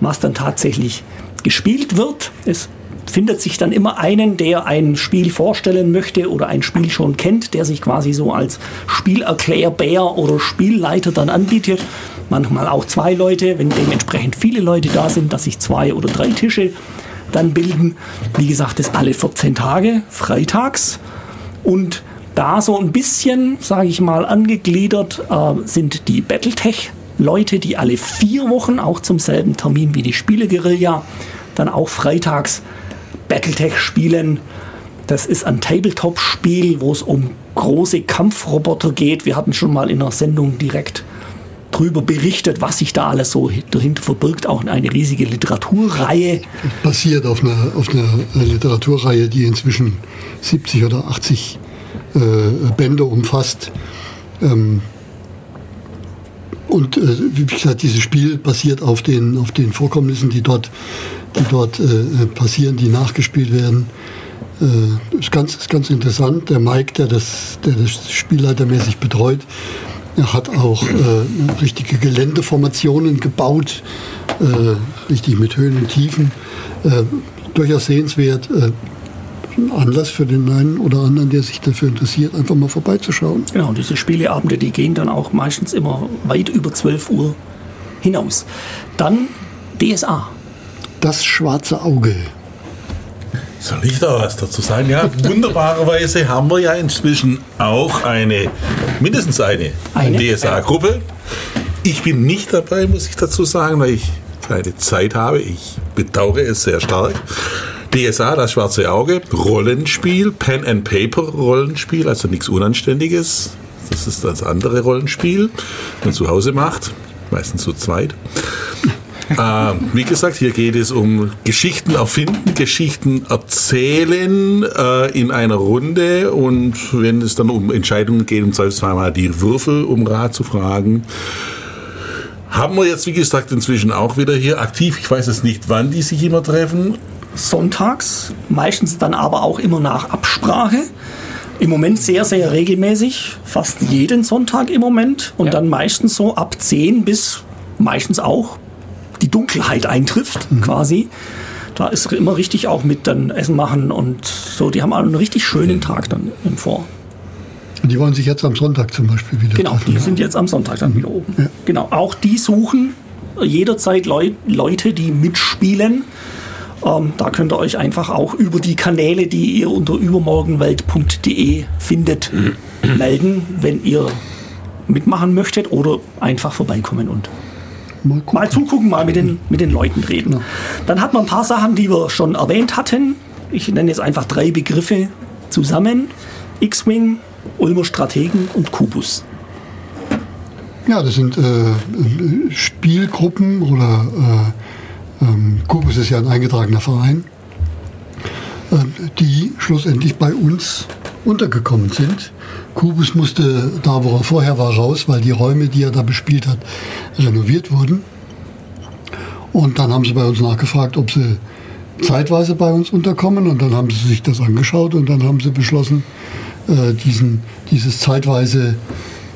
was dann tatsächlich gespielt wird. Es findet sich dann immer einen, der ein Spiel vorstellen möchte oder ein Spiel schon kennt, der sich quasi so als Spielerklärbär oder Spielleiter dann anbietet. Manchmal auch zwei Leute, wenn dementsprechend viele Leute da sind, dass sich zwei oder drei Tische dann bilden. Wie gesagt, das alle 14 Tage, freitags. Und da so ein bisschen, sage ich mal, angegliedert äh, sind die Battletech-Leute, die alle vier Wochen, auch zum selben Termin wie die Spiele-Guerilla, dann auch freitags Battletech spielen. Das ist ein Tabletop-Spiel, wo es um große Kampfroboter geht. Wir hatten schon mal in einer Sendung direkt drüber berichtet, was sich da alles so dahinter verbirgt. Auch eine riesige Literaturreihe. Basiert auf einer, auf einer Literaturreihe, die inzwischen 70 oder 80 äh, Bände umfasst. Ähm, und äh, wie gesagt, dieses Spiel basiert auf den, auf den Vorkommnissen, die dort, die dort äh, passieren, die nachgespielt werden. Äh, ist, ganz, ist ganz interessant. Der Mike, der das, der das spielleitermäßig betreut, hat auch äh, richtige Geländeformationen gebaut, äh, richtig mit Höhen und Tiefen. Äh, durchaus sehenswert. Äh, Anlass für den einen oder anderen, der sich dafür interessiert, einfach mal vorbeizuschauen. Genau, diese Spieleabende, die gehen dann auch meistens immer weit über 12 Uhr hinaus. Dann DSA. Das schwarze Auge. Soll ich da was dazu sagen? Ja, wunderbarerweise haben wir ja inzwischen auch eine, mindestens eine, Eine? DSA-Gruppe. Ich bin nicht dabei, muss ich dazu sagen, weil ich keine Zeit habe. Ich bedauere es sehr stark. DSA, das schwarze Auge, Rollenspiel, Pen and Paper Rollenspiel, also nichts Unanständiges. Das ist das andere Rollenspiel, das man zu Hause macht, meistens zu zweit. Äh, wie gesagt, hier geht es um Geschichten erfinden, Geschichten erzählen äh, in einer Runde und wenn es dann um Entscheidungen geht, um zweimal die Würfel um Rat zu fragen. Haben wir jetzt, wie gesagt, inzwischen auch wieder hier aktiv. Ich weiß jetzt nicht, wann die sich immer treffen. Sonntags, meistens dann aber auch immer nach Absprache. Im Moment sehr, sehr regelmäßig, fast jeden Sonntag im Moment und Ja. dann meistens so ab 10 bis meistens auch die Dunkelheit eintrifft, quasi. Da ist immer richtig auch mit dann Essen machen und so. Die haben einen richtig schönen Tag dann im Vor. Und die wollen sich jetzt am Sonntag zum Beispiel wieder Genau, treffen. die sind jetzt am Sonntag dann wieder oben. Genau, auch die suchen jederzeit Leu Leute, die mitspielen. Ähm, da könnt ihr euch einfach auch über die Kanäle, die ihr unter übermorgenwelt.de findet, (clears throat) melden, wenn ihr mitmachen möchtet oder einfach vorbeikommen und Mal mal zugucken, mal mit den, mit den Leuten reden. Dann hat man ein paar Sachen, die wir schon erwähnt hatten. Ich nenne jetzt einfach drei Begriffe zusammen. X-Wing, Ulmer Strategen und Kubus. Ja, das sind äh, Spielgruppen oder äh, ähm, Kubus ist ja ein eingetragener Verein, äh, die schlussendlich bei uns untergekommen sind. Kubus musste da, wo er vorher war, raus, weil die Räume, die er da bespielt hat, renoviert wurden. Und dann haben sie bei uns nachgefragt, ob sie zeitweise bei uns unterkommen. Und dann haben sie sich das angeschaut und dann haben sie beschlossen, äh, diesen, dieses zeitweise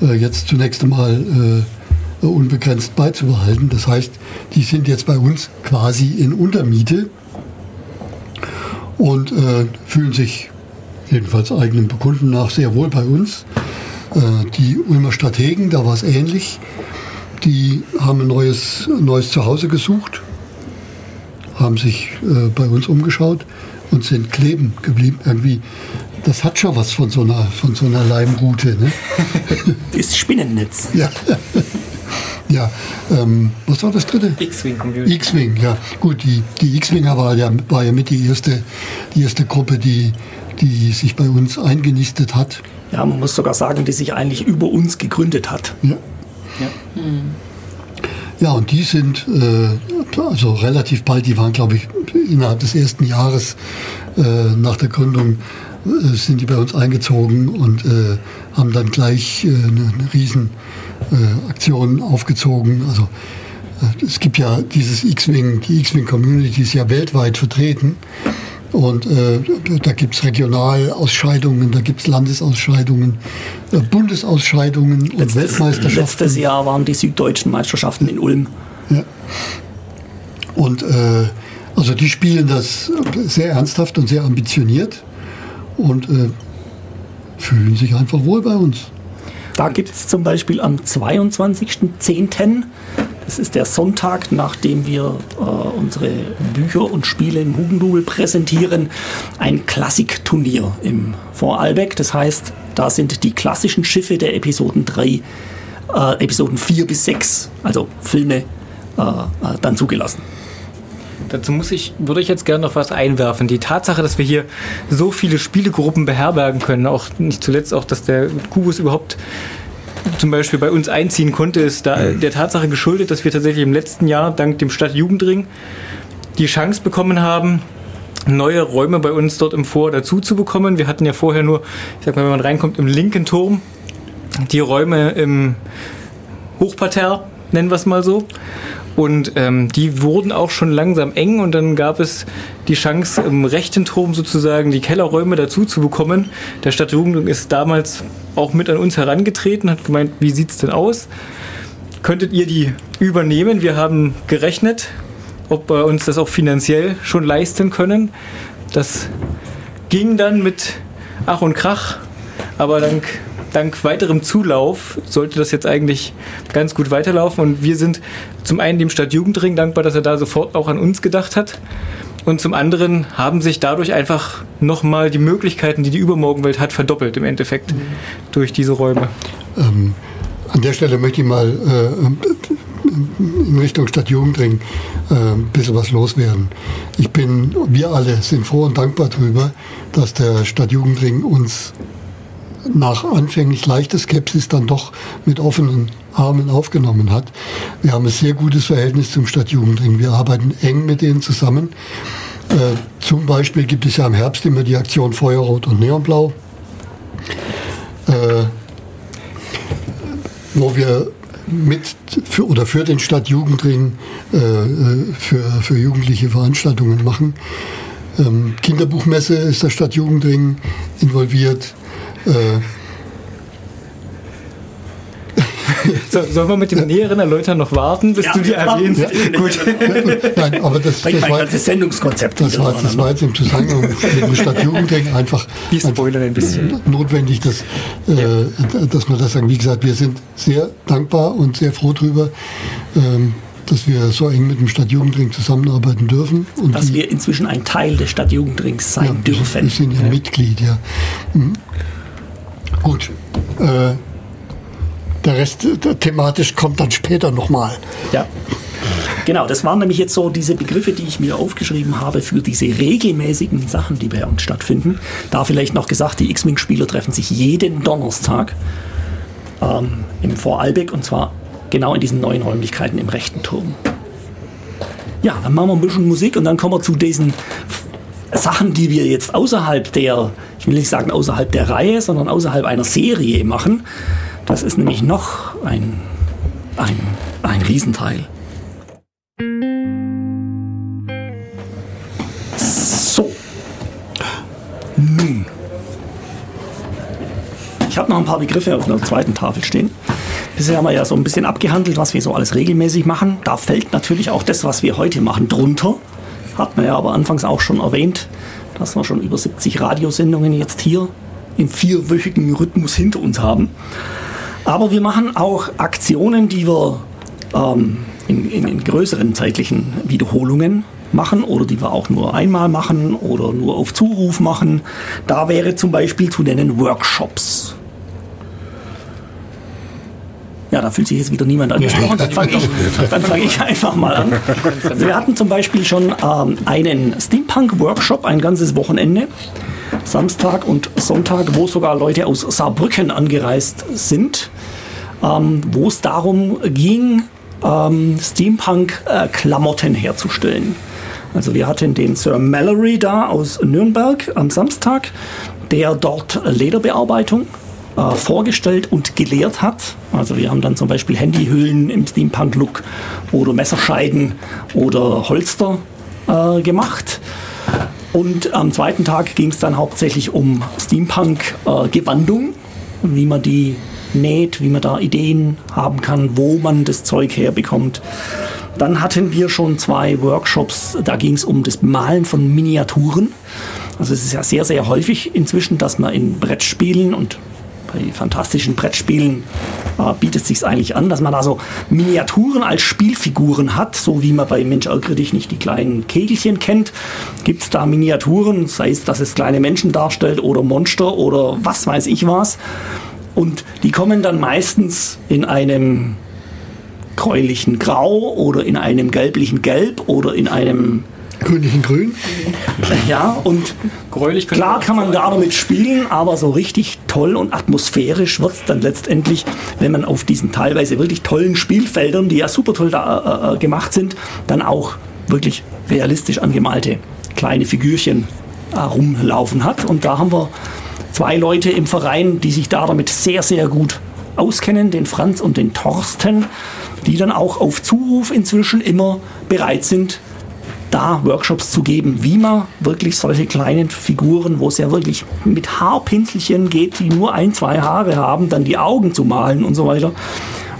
äh, jetzt zunächst einmal äh, unbegrenzt beizubehalten. Das heißt, die sind jetzt bei uns quasi in Untermiete und äh, fühlen sich jedenfalls eigenen Bekunden nach sehr wohl bei uns. Äh, die Ulmer Strategen, da war es ähnlich. Die haben ein neues, neues Zuhause gesucht, haben sich äh, bei uns umgeschaut und sind kleben geblieben. Irgendwie, das hat schon was von so einer, von so einer Leimrute. Ne? (laughs) Das Spinnennetz. (laughs) Ja. ja. Ähm, was war das dritte? X-Wing Community. X-Wing, ja. Gut, die, die X-Winger war ja, war ja mit die erste, die erste Gruppe, die, die sich bei uns eingenistet hat. Ja, man muss sogar sagen, die sich eigentlich über uns gegründet hat. Ja. Ja, und die sind äh, also relativ bald, die waren, glaube ich, innerhalb des ersten Jahres äh, nach der Gründung äh, sind die bei uns eingezogen und äh, haben dann gleich äh, eine, eine riesen äh, Aktion aufgezogen. Also es gibt ja dieses X-Wing, die X-Wing Community ist ja weltweit vertreten. Und äh, da gibt es Regionalausscheidungen, da gibt es Landesausscheidungen, äh, Bundesausscheidungen und Weltmeisterschaften. Letztes Jahr waren die süddeutschen Meisterschaften in Ulm. Ja. Und äh, also die spielen das sehr ernsthaft und sehr ambitioniert und äh, fühlen sich einfach wohl bei uns. Da gibt es zum Beispiel am 22.10., das ist der Sonntag, nachdem wir äh, unsere Bücher und Spiele im Hugendubel präsentieren, ein Klassikturnier im Vorarlberg. Das heißt, da sind die klassischen Schiffe der Episoden 3, äh, Episoden 4 bis 6, also Filme, äh, äh, dann zugelassen. Dazu muss ich, würde ich jetzt gerne noch was einwerfen. Die Tatsache, dass wir hier so viele Spielegruppen beherbergen können, auch nicht zuletzt auch, dass der Kubus überhaupt zum Beispiel bei uns einziehen konnte, ist da der Tatsache geschuldet, dass wir tatsächlich im letzten Jahr dank dem Stadtjugendring die Chance bekommen haben, neue Räume bei uns dort im Vor dazu zu bekommen. Wir hatten ja vorher nur, ich sag mal, wenn man reinkommt, im linken Turm die Räume im Hochparterre, nennen wir es mal so. Und ähm, die wurden auch schon langsam eng und dann gab es die Chance, im rechten Turm sozusagen die Kellerräume dazu zu bekommen. Der Stadtjugendring ist damals auch mit an uns herangetreten, hat gemeint, wie sieht's denn aus? Könntet ihr die übernehmen? Wir haben gerechnet, ob wir uns das auch finanziell schon leisten können. Das ging dann mit Ach und Krach, aber dank, dank weiterem Zulauf sollte das jetzt eigentlich ganz gut weiterlaufen. Und wir sind zum einen dem Stadtjugendring dankbar, dass er da sofort auch an uns gedacht hat. Und zum anderen haben sich dadurch einfach nochmal die Möglichkeiten, die die Übermorgenwelt hat, verdoppelt im Endeffekt durch diese Räume. Ähm, an der Stelle möchte ich mal äh, in Richtung Stadtjugendring äh, ein bisschen was loswerden. Ich bin, wir alle sind froh und dankbar darüber, dass der Stadtjugendring uns nach anfänglich leichter Skepsis dann doch mit offenen Armen aufgenommen hat. Wir haben ein sehr gutes Verhältnis zum Stadtjugendring. Wir arbeiten eng mit denen zusammen. Äh, zum Beispiel gibt es ja im Herbst immer die Aktion Feuerrot und Neonblau, äh, wo wir mit für, oder für den Stadtjugendring äh, für, für jugendliche Veranstaltungen machen. Ähm, Kinderbuchmesse ist der Stadtjugendring involviert. Äh, so, sollen wir mit dem näheren Erläutern noch warten, bis Ja, du die erwähnst? ja. Gut. Nein, aber das, Bringt das, war, ganzes Sendungskonzept das, war, das war jetzt im Zusammenhang mit dem Stadtjugendring einfach, ein bisschen. notwendig, dass, äh, dass wir das sagen. Wie gesagt, wir sind sehr dankbar und sehr froh darüber, ähm, dass wir so eng mit dem Stadtjugendring zusammenarbeiten dürfen. Und Dass die- wir inzwischen ein Teil des Stadtjugendrings sein ja, dürfen. Wir sind ja, Mitglied, ja. Mhm. Gut. Äh, der Rest äh, thematisch kommt dann später nochmal. Ja. Genau, das waren nämlich jetzt so diese Begriffe, die ich mir aufgeschrieben habe für diese regelmäßigen Sachen, die bei uns stattfinden. Da vielleicht noch gesagt, die X-Wing-Spieler treffen sich jeden Donnerstag ähm, im Vorarlbeck und zwar genau in diesen neuen Räumlichkeiten im rechten Turm. Ja, dann machen wir ein bisschen Musik und dann kommen wir zu diesen Sachen, die wir jetzt außerhalb der, ich will nicht sagen außerhalb der Reihe, sondern außerhalb einer Serie machen. Das ist nämlich noch ein, ein, ein Riesenteil. So. Nun. Ich habe noch ein paar Begriffe auf der zweiten Tafel stehen. Bisher haben wir ja so ein bisschen abgehandelt, was wir so alles regelmäßig machen. Da fällt natürlich auch das, was wir heute machen, drunter. Hat man ja aber anfangs auch schon erwähnt, dass wir schon über 70 Radiosendungen jetzt hier im vierwöchigen Rhythmus hinter uns haben. Aber wir machen auch Aktionen, die wir ähm, in, in, in größeren zeitlichen Wiederholungen machen oder die wir auch nur einmal machen oder nur auf Zuruf machen. Da wäre zum Beispiel zu nennen Workshops. Ja, da fühlt sich jetzt wieder niemand angesprochen. (laughs) Dann fange ich, dann fang ich einfach mal an. Also wir hatten zum Beispiel schon ähm, einen Steampunk-Workshop, ein ganzes Wochenende. Samstag und Sonntag, wo sogar Leute aus Saarbrücken angereist sind, ähm, wo es darum ging, ähm, Steampunk-Klamotten herzustellen. Also wir hatten den Sir Mallory da aus Nürnberg am Samstag, der dort Lederbearbeitung äh, vorgestellt und gelehrt hat. Also wir haben dann zum Beispiel Handyhüllen im Steampunk-Look oder Messerscheiden oder Holster äh, gemacht. Und am zweiten Tag ging es dann hauptsächlich um Steampunk-Gewandung, wie man die näht, wie man da Ideen haben kann, wo man das Zeug herbekommt. Dann hatten wir schon zwei Workshops, da ging es um das Malen von Miniaturen. Also es ist ja sehr, sehr häufig inzwischen, dass man in Brettspielen und bei fantastischen Brettspielen äh, bietet sich eigentlich an, dass man da so Miniaturen als Spielfiguren hat, so wie man bei Mensch ärgere dich nicht die kleinen Kegelchen kennt. Gibt es da Miniaturen, sei es, dass es kleine Menschen darstellt oder Monster oder was weiß ich was. Und die kommen dann meistens in einem gräulichen Grau oder in einem gelblichen Gelb oder in einem Grünlichen Grün. ja und Gräulich Klar kann man da damit spielen, aber so richtig toll und atmosphärisch wird es dann letztendlich, wenn man auf diesen teilweise wirklich tollen Spielfeldern, die ja super toll da, äh, äh, gemacht sind, dann auch wirklich realistisch angemalte kleine Figürchen äh, rumlaufen hat. Und da haben wir zwei Leute im Verein, die sich da damit sehr, sehr gut auskennen, den Franz und den Thorsten, die dann auch auf Zuruf inzwischen immer bereit sind, da Workshops zu geben, wie man wirklich solche kleinen Figuren, wo es ja wirklich mit Haarpinselchen geht, die nur ein, zwei Haare haben, dann die Augen zu malen und so weiter.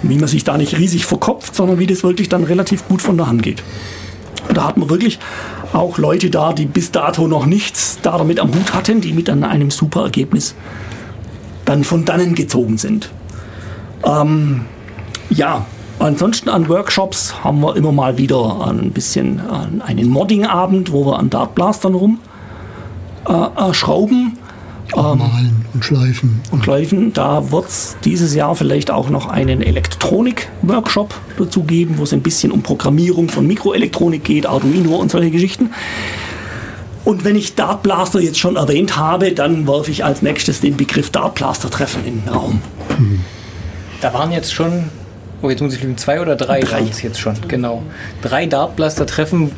Wie man sich da nicht riesig verkopft, sondern wie das wirklich dann relativ gut von der Hand geht. Und da hat man wirklich auch Leute da, die bis dato noch nichts da damit am Hut hatten, die mit an einem super Ergebnis dann von dannen gezogen sind. Ähm, ja, Ansonsten an Workshops haben wir immer mal wieder ein bisschen äh, einen Modding-Abend, wo wir an Dartblastern rum äh, äh, schrauben Malen und schleifen. und schleifen. Da wird es dieses Jahr vielleicht auch noch einen Elektronik-Workshop dazu geben, wo es ein bisschen um Programmierung von Mikroelektronik geht, Arduino und solche Geschichten. Und wenn ich Dartblaster jetzt schon erwähnt habe, dann werfe ich als nächstes den Begriff Dartblaster-Treffen in den Raum. Da waren jetzt schon, oh jetzt muss ich lügen, zwei oder drei, Drei. es jetzt schon, genau. Drei Dartblaster-Treffen,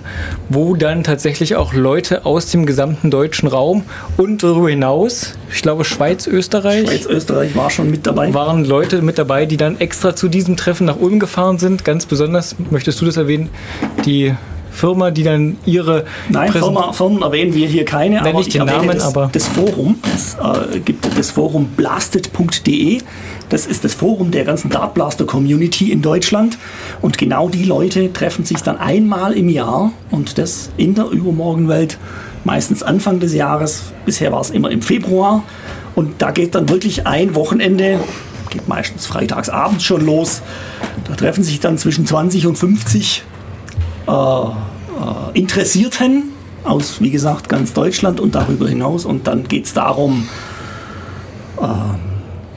wo dann tatsächlich auch Leute aus dem gesamten deutschen Raum und darüber hinaus, ich glaube Schweiz, Österreich, Schweiz, Österreich war schon mit dabei. waren Leute mit dabei, die dann extra zu diesem Treffen nach Ulm gefahren sind. Ganz besonders, möchtest du das erwähnen, die Firma, die dann ihre Nein, Firma, Firmen erwähnen wir hier keine, aber nicht den Namen, das, aber- das Forum. Es äh, gibt das Forum blasted.de. Das ist das Forum der ganzen Dartblaster-Community in Deutschland. Und genau die Leute treffen sich dann einmal im Jahr und das in der Übermorgenwelt, meistens Anfang des Jahres. Bisher war es immer im Februar. Und da geht dann wirklich ein Wochenende, geht meistens freitags abends schon los. Da treffen sich dann zwischen 20 und 50 Interessierten aus, wie gesagt, ganz Deutschland und darüber hinaus. Und dann geht es darum, äh,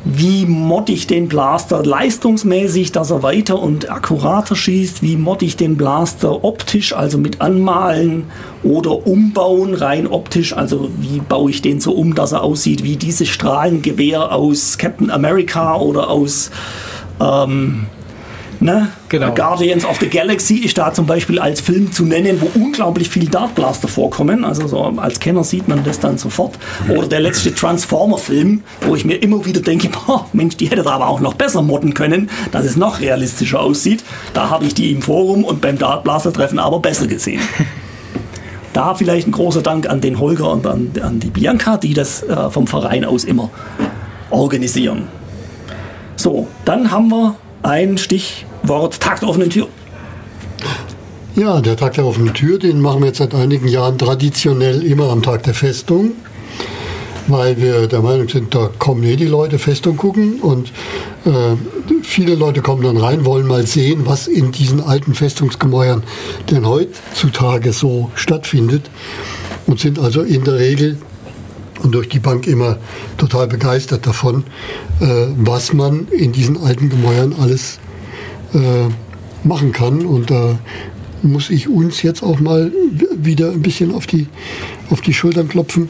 wie modde ich den Blaster leistungsmäßig, dass er weiter und akkurater schießt, wie modde ich den Blaster optisch, also mit Anmalen oder Umbauen, rein optisch, also wie baue ich den so um, dass er aussieht wie dieses Strahlengewehr aus Captain America oder aus ähm, Ne? Genau. Guardians of the Galaxy ist da zum Beispiel als Film zu nennen, wo unglaublich viel Dartblaster vorkommen. Also so als Kenner sieht man das dann sofort. Oder der letzte Transformer-Film, wo ich mir immer wieder denke, (laughs) boah, Mensch, die hätte da aber auch noch besser modden können, dass es noch realistischer aussieht. Da habe ich die im Forum und beim Dartblaster-Treffen aber besser gesehen. (laughs) Da vielleicht ein großer Dank an den Holger und an, an die Bianca, die das äh, vom Verein aus immer organisieren. So, dann haben wir ein Stichwort Tag der offenen Tür. Ja, der Tag der offenen Tür, den machen wir jetzt seit einigen Jahren traditionell immer am Tag der Festung, weil wir der Meinung sind, da kommen eh die Leute Festung gucken und äh, viele Leute kommen dann rein, wollen mal sehen, was in diesen alten Festungsgemäuern denn heutzutage so stattfindet und sind also in der Regel und durch die Bank immer total begeistert davon, äh, was man in diesen alten Gemäuern alles äh, machen kann. Und da muss ich uns jetzt auch mal wieder ein bisschen auf die, auf die Schultern klopfen.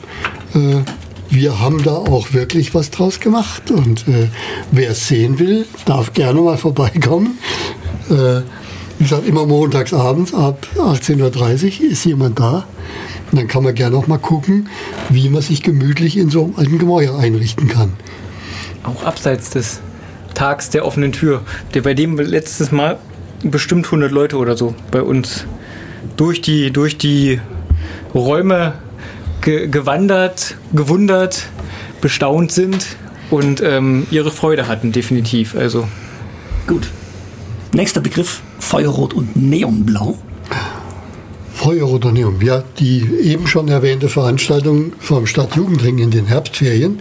Äh, wir haben da auch wirklich was draus gemacht. Und äh, wer es sehen will, darf gerne mal vorbeikommen. Äh, wie gesagt, immer montags abends ab 18.30 Uhr ist jemand da. Und dann kann man gerne auch mal gucken, wie man sich gemütlich in so einem alten Gemäuer einrichten kann. auch abseits des Tags der offenen Tür, der bei dem letztes Mal bestimmt 100 Leute oder so bei uns durch die, durch die Räume ge gewandert, gewundert, bestaunt sind und ähm, ihre Freude hatten, definitiv. Also Gut. Nächster Begriff: Feuerrot und Neonblau. Feuer oder Neon. Ja, die eben schon erwähnte Veranstaltung vom Stadtjugendring in den Herbstferien,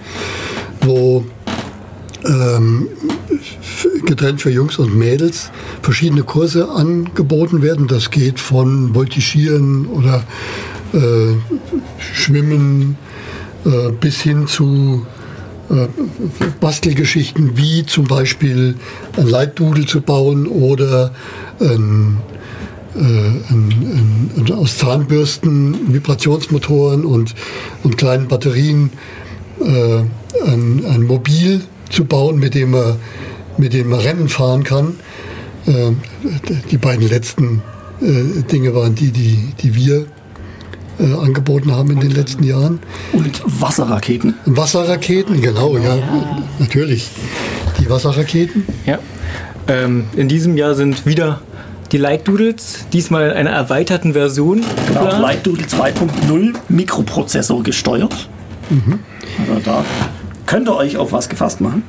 wo ähm, getrennt für Jungs und Mädels verschiedene Kurse angeboten werden. Das geht von Voltigieren oder äh, Schwimmen äh, bis hin zu äh, Bastelgeschichten wie zum Beispiel ein Leitdudel zu bauen oder ein äh, ein, ein, aus Zahnbürsten, Vibrationsmotoren und, und kleinen Batterien äh, ein, ein Mobil zu bauen, mit dem man, mit dem man Rennen fahren kann. Äh, die beiden letzten äh, Dinge waren die, die, die wir äh, angeboten haben in den letzten Jahren. Und Wasserraketen. Wasserraketen, genau, ja, natürlich. Die Wasserraketen. ja. Ähm, in diesem Jahr sind wieder die Light Doodles, diesmal in einer erweiterten Version. Genau, geplant. Light Doodle 2.0 Mikroprozessor gesteuert. Also da könnt ihr euch auf was gefasst machen.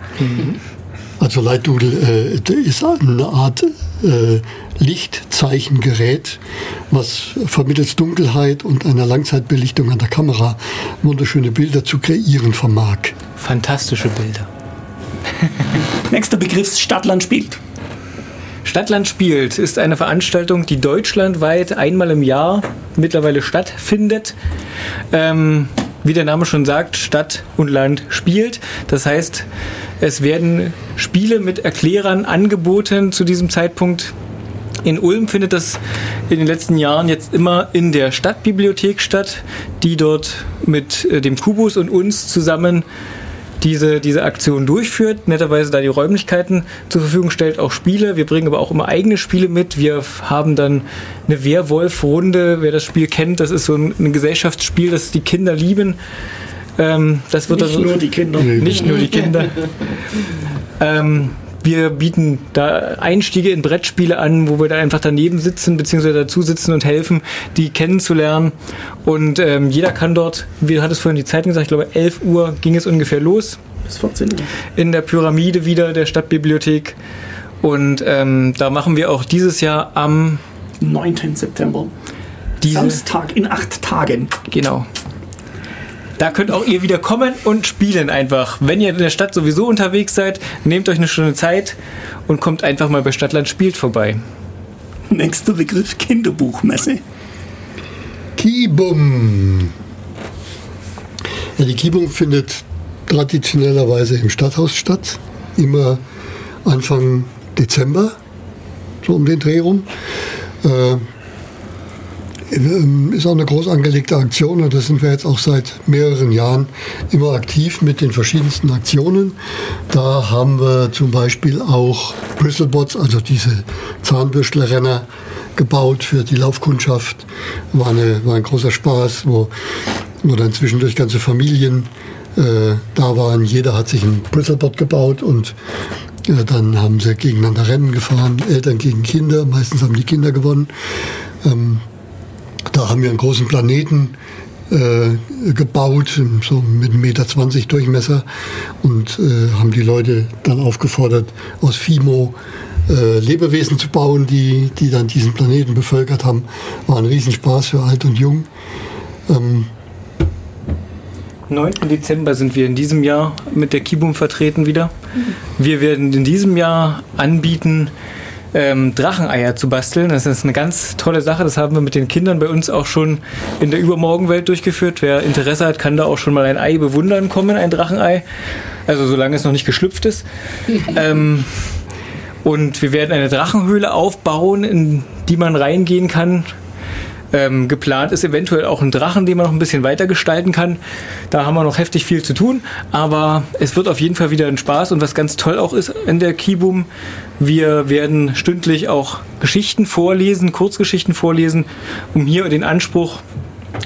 Also Leitdudel äh, ist eine Art äh, Lichtzeichengerät, was vermittels Dunkelheit und einer Langzeitbelichtung an der Kamera wunderschöne Bilder zu kreieren vermag. Fantastische Bilder. (laughs) Nächster Begriff Stadtland spielt. Stadtland spielt ist eine Veranstaltung, die deutschlandweit einmal im Jahr mittlerweile stattfindet. Ähm, wie der Name schon sagt, Stadt und Land spielt. Das heißt, es werden Spiele mit Erklärern angeboten zu diesem Zeitpunkt. In Ulm findet das in den letzten Jahren jetzt immer in der Stadtbibliothek statt, die dort mit äh, dem Kubus und uns zusammen diese, diese Aktion durchführt, netterweise da die Räumlichkeiten zur Verfügung stellt, auch Spiele. Wir bringen aber auch immer eigene Spiele mit. Wir haben dann eine Werwolf-Runde, wer das Spiel kennt, das ist so ein, ein Gesellschaftsspiel, das die Kinder lieben. Ähm, das wird Nicht dann, nur die Kinder. Nicht nur die Kinder. (laughs) ähm, wir bieten da Einstiege in Brettspiele an, wo wir da einfach daneben sitzen bzw. dazu sitzen und helfen, die kennenzulernen. Und ähm, jeder kann dort, wie hat es vorhin die Zeiten gesagt, ich glaube 11 Uhr ging es ungefähr los Bis 14 Uhr. in der Pyramide wieder der Stadtbibliothek. Und ähm, da machen wir auch dieses Jahr am 9. September. Samstag in acht Tagen. Genau. Da könnt auch ihr wieder kommen und spielen einfach. Wenn ihr in der Stadt sowieso unterwegs seid, nehmt euch eine Stunde Zeit und kommt einfach mal bei Stadtland spielt vorbei. Nächster Begriff Kinderbuchmesse. Kibum. Ja, die Kibum findet traditionellerweise im Stadthaus statt. Immer Anfang Dezember, so um den Dreh rum. Äh, ist auch eine groß angelegte Aktion und da sind wir jetzt auch seit mehreren Jahren immer aktiv mit den verschiedensten Aktionen. Da haben wir zum Beispiel auch Bristlebots, also diese Zahnbürstlerrenner, gebaut für die Laufkundschaft. War, eine, war ein großer Spaß, wo, wo dann zwischendurch ganze Familien äh, da waren. Jeder hat sich ein Bristlebot gebaut und äh, dann haben sie gegeneinander Rennen gefahren, Eltern gegen Kinder. Meistens haben die Kinder gewonnen. Ähm, da haben wir einen großen Planeten äh, gebaut, so mit 1,20 Meter Durchmesser und äh, haben die Leute dann aufgefordert, aus Fimo äh, Lebewesen zu bauen, die, die dann diesen Planeten bevölkert haben. War ein Riesenspaß für alt und jung. Ähm, 9. Dezember sind wir in diesem Jahr mit der Kibum vertreten wieder. Wir werden in diesem Jahr anbieten, ähm, Dracheneier zu basteln. Das ist eine ganz tolle Sache. Das haben wir mit den Kindern bei uns auch schon in der Übermorgenwelt durchgeführt. Wer Interesse hat, kann da auch schon mal ein Ei bewundern kommen, ein Drachenei. Also solange es noch nicht geschlüpft ist. (laughs) ähm, und wir werden eine Drachenhöhle aufbauen, in die man reingehen kann. Ähm, geplant ist eventuell auch ein Drachen, den man noch ein bisschen weiter gestalten kann. Da haben wir noch heftig viel zu tun, aber es wird auf jeden Fall wieder ein Spaß und was ganz toll auch ist in der Kibum, wir werden stündlich auch Geschichten vorlesen, Kurzgeschichten vorlesen, um hier den Anspruch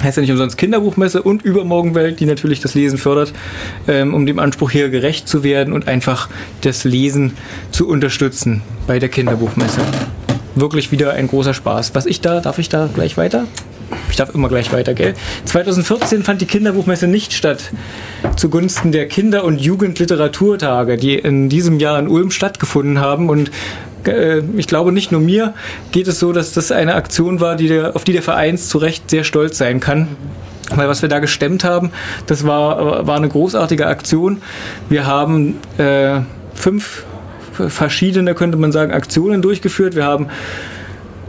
heißt ja nicht umsonst Kinderbuchmesse und Übermorgenwelt, die natürlich das Lesen fördert, ähm, um dem Anspruch hier gerecht zu werden und einfach das Lesen zu unterstützen bei der Kinderbuchmesse. Wirklich wieder ein großer Spaß. Was ich da, darf ich da gleich weiter? Ich darf immer gleich weiter, gell? 2014 fand die Kinderbuchmesse nicht statt, zugunsten der Kinder- und Jugendliteraturtage, die in diesem Jahr in Ulm stattgefunden haben. Und äh, ich glaube, nicht nur mir geht es so, dass das eine Aktion war, die der, auf die der Verein zu Recht sehr stolz sein kann. Weil was wir da gestemmt haben, das war, war eine großartige Aktion. Wir haben äh, fünf verschiedene, könnte man sagen, Aktionen durchgeführt. Wir haben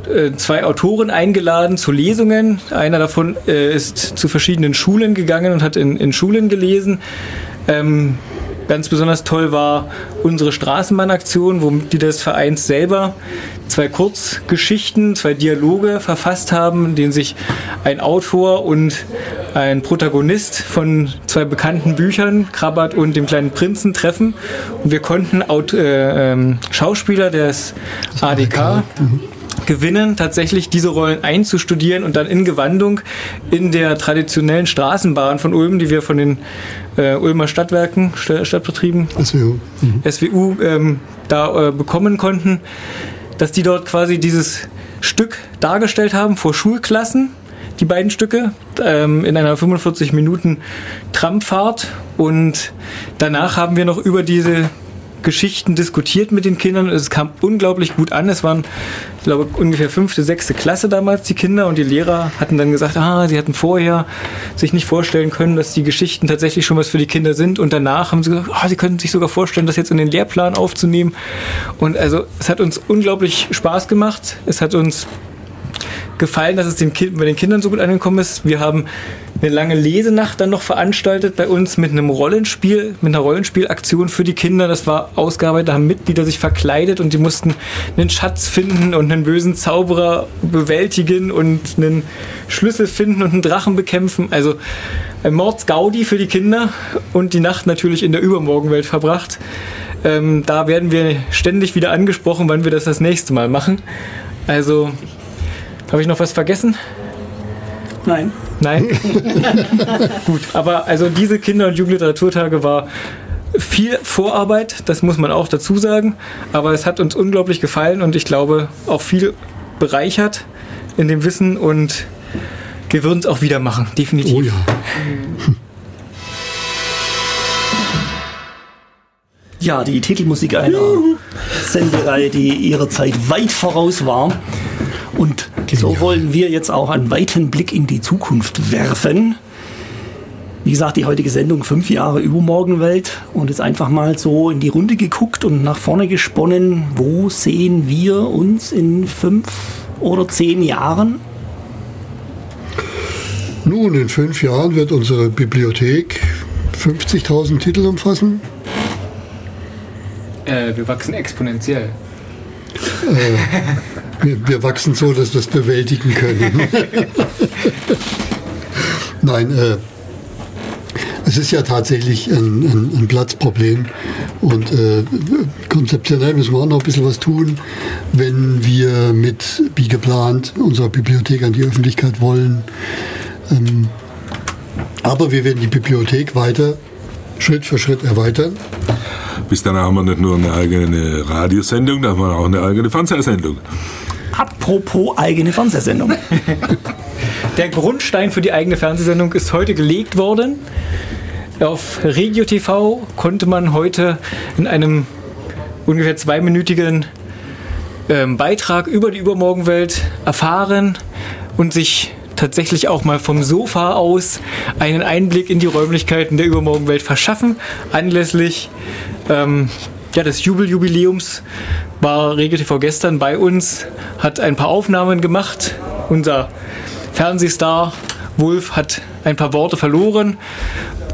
äh, zwei Autoren eingeladen zu Lesungen. Einer davon äh, ist zu verschiedenen Schulen gegangen und hat in, in Schulen gelesen. Ähm, ganz besonders toll war unsere Straßenbahnaktion, wo Mitglieder des Vereins selber zwei Kurzgeschichten, zwei Dialoge verfasst haben, in denen sich ein Autor und ein Protagonist von zwei bekannten Büchern, Krabbert und dem kleinen Prinzen, treffen. Und wir konnten Aut äh, ähm, Schauspieler des ADK gewinnen, tatsächlich diese Rollen einzustudieren und dann in Gewandung in der traditionellen Straßenbahn von Ulm, die wir von den äh, Ulmer Stadtwerken, St Stadtbetrieben, SWU. Mhm. SWU, ähm, da äh, bekommen konnten, dass die dort quasi dieses Stück dargestellt haben vor Schulklassen, die beiden Stücke, ähm, in einer 45 Minuten Tramfahrt und danach haben wir noch über diese Geschichten diskutiert mit den Kindern. Es kam unglaublich gut an. Es waren, ich glaube, ungefähr fünfte, sechste Klasse damals die Kinder und die Lehrer hatten dann gesagt, ah, sie hatten vorher sich nicht vorstellen können, dass die Geschichten tatsächlich schon was für die Kinder sind und danach haben sie gesagt, oh, sie können sich sogar vorstellen, das jetzt in den Lehrplan aufzunehmen. Und also es hat uns unglaublich Spaß gemacht. Es hat uns gefallen, dass es den kind, bei den Kindern so gut angekommen ist. Wir haben eine lange Lesenacht dann noch veranstaltet bei uns mit einem Rollenspiel, mit einer Rollenspielaktion für die Kinder. Das war ausgearbeitet, da haben Mitglieder sich verkleidet und die mussten einen Schatz finden und einen bösen Zauberer bewältigen und einen Schlüssel finden und einen Drachen bekämpfen. Also ein Mordsgaudi für die Kinder und die Nacht natürlich in der Übermorgenwelt verbracht. Ähm, da werden wir ständig wieder angesprochen, wann wir das das nächste Mal machen. Also, habe ich noch was vergessen? Nein. Nein? (laughs) Gut, aber also diese Kinder- und Jugendliteraturtage war viel Vorarbeit, das muss man auch dazu sagen, aber es hat uns unglaublich gefallen und ich glaube auch viel bereichert in dem Wissen und wir würden es auch wieder machen, definitiv. Oh ja. (laughs) Ja, die Titelmusik einer Sendereihe, die ihrer Zeit weit voraus war. Und so wollen wir jetzt auch einen weiten Blick in die Zukunft werfen. Wie gesagt, die heutige Sendung fünf Jahre Übermorgenwelt und jetzt einfach mal so in die Runde geguckt und nach vorne gesponnen. Wo sehen wir uns in fünf oder zehn Jahren? Nun, in fünf Jahren wird unsere Bibliothek 50.000 Titel umfassen. Äh, wir wachsen exponentiell. Wir, wir wachsen so, dass wir es bewältigen können. (laughs) Nein, äh, es ist ja tatsächlich ein, ein, ein Platzproblem und äh, konzeptionell müssen wir auch noch ein bisschen was tun, wenn wir mit, wie geplant, unsere Bibliothek an die Öffentlichkeit wollen. Ähm, aber wir werden die Bibliothek weiter Schritt für Schritt erweitern. Bis dann haben wir nicht nur eine eigene Radiosendung, da haben wir auch eine eigene Fernsehsendung. Apropos eigene Fernsehsendung. (laughs) Der Grundstein für die eigene Fernsehsendung ist heute gelegt worden. Auf Regio TV konnte man heute in einem ungefähr zweiminütigen ähm, Beitrag über die Übermorgenwelt erfahren und sich tatsächlich auch mal vom Sofa aus einen Einblick in die Räumlichkeiten der Übermorgenwelt verschaffen. Anlässlich ähm, ja, des Jubeljubiläums war TV gestern bei uns, hat ein paar Aufnahmen gemacht. Unser Fernsehstar Wolf hat ein paar Worte verloren.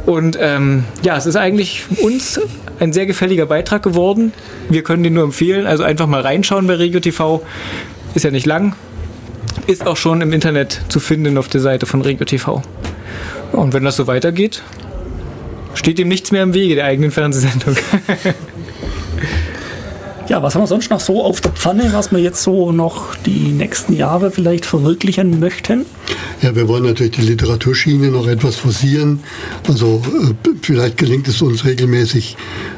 Und ähm, ja, es ist eigentlich uns ein sehr gefälliger Beitrag geworden. Wir können den nur empfehlen. Also einfach mal reinschauen bei Regio TV. Ist ja nicht lang. Ist auch schon im Internet zu finden auf der Seite von Regio TV. Ja, und wenn das so weitergeht, steht dem nichts mehr im Wege der eigenen Fernsehsendung. (laughs) Ja, was haben wir sonst noch so auf der Pfanne, was wir jetzt so noch die nächsten Jahre vielleicht verwirklichen möchten? Ja, wir wollen natürlich die Literaturschiene noch etwas forcieren. Also äh, vielleicht gelingt es uns regelmäßig,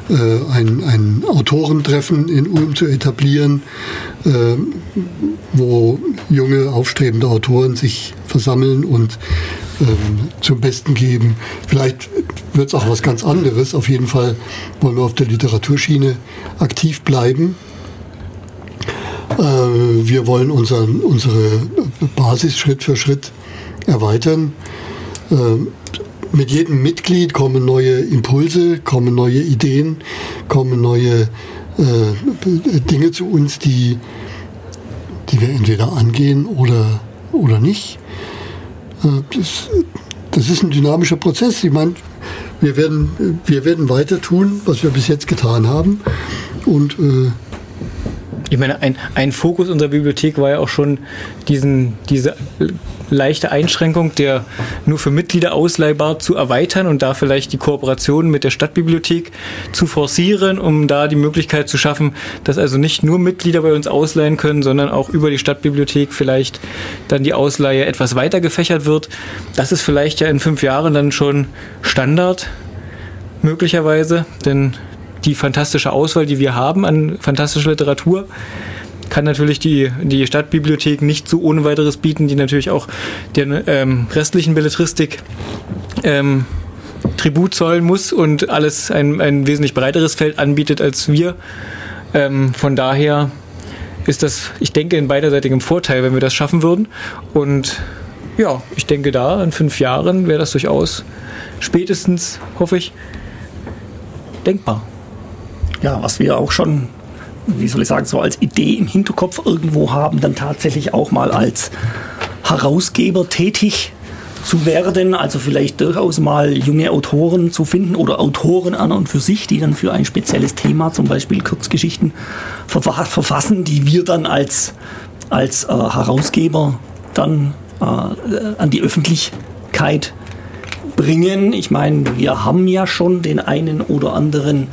äh, ein, ein Autorentreffen in Ulm zu etablieren, äh, wo junge, aufstrebende Autoren sich versammeln und ähm, zum Besten geben. Vielleicht wird es auch was ganz anderes. Auf jeden Fall wollen wir auf der Literaturschiene aktiv bleiben. Äh, wir wollen unseren, unsere Basis Schritt für Schritt erweitern. Äh, mit jedem Mitglied kommen neue Impulse, kommen neue Ideen, kommen neue äh, Dinge zu uns, die, die wir entweder angehen oder, oder nicht. Das, das ist ein dynamischer Prozess. Ich meine, wir werden, wir werden weiter tun, was wir bis jetzt getan haben. Und äh, Ich meine, ein, ein Fokus unserer Bibliothek war ja auch schon diesen, diese leichte Einschränkung der nur für Mitglieder ausleihbar zu erweitern und da vielleicht die Kooperation mit der Stadtbibliothek zu forcieren, um da die Möglichkeit zu schaffen, dass also nicht nur Mitglieder bei uns ausleihen können, sondern auch über die Stadtbibliothek vielleicht dann die Ausleihe etwas weiter gefächert wird. Das ist vielleicht ja in fünf Jahren dann schon Standard, möglicherweise, denn die fantastische Auswahl, die wir haben an fantastischer Literatur, kann natürlich die, die Stadtbibliothek nicht so ohne weiteres bieten, die natürlich auch der ähm, restlichen Belletristik ähm, Tribut zollen muss und alles ein, ein wesentlich breiteres Feld anbietet als wir. Ähm, von daher ist das, ich denke, in beiderseitigem Vorteil, wenn wir das schaffen würden. Und ja, ich denke, da in fünf Jahren wäre das durchaus spätestens, hoffe ich, denkbar. Ja, was wir auch schon, wie soll ich sagen, so als Idee im Hinterkopf irgendwo haben, dann tatsächlich auch mal als Herausgeber tätig zu werden, also vielleicht durchaus mal junge Autoren zu finden oder Autoren an und für sich, die dann für ein spezielles Thema, zum Beispiel Kurzgeschichten, verfassen, die wir dann als, als äh, Herausgeber dann äh, an die Öffentlichkeit bringen. Ich meine, wir haben ja schon den einen oder anderen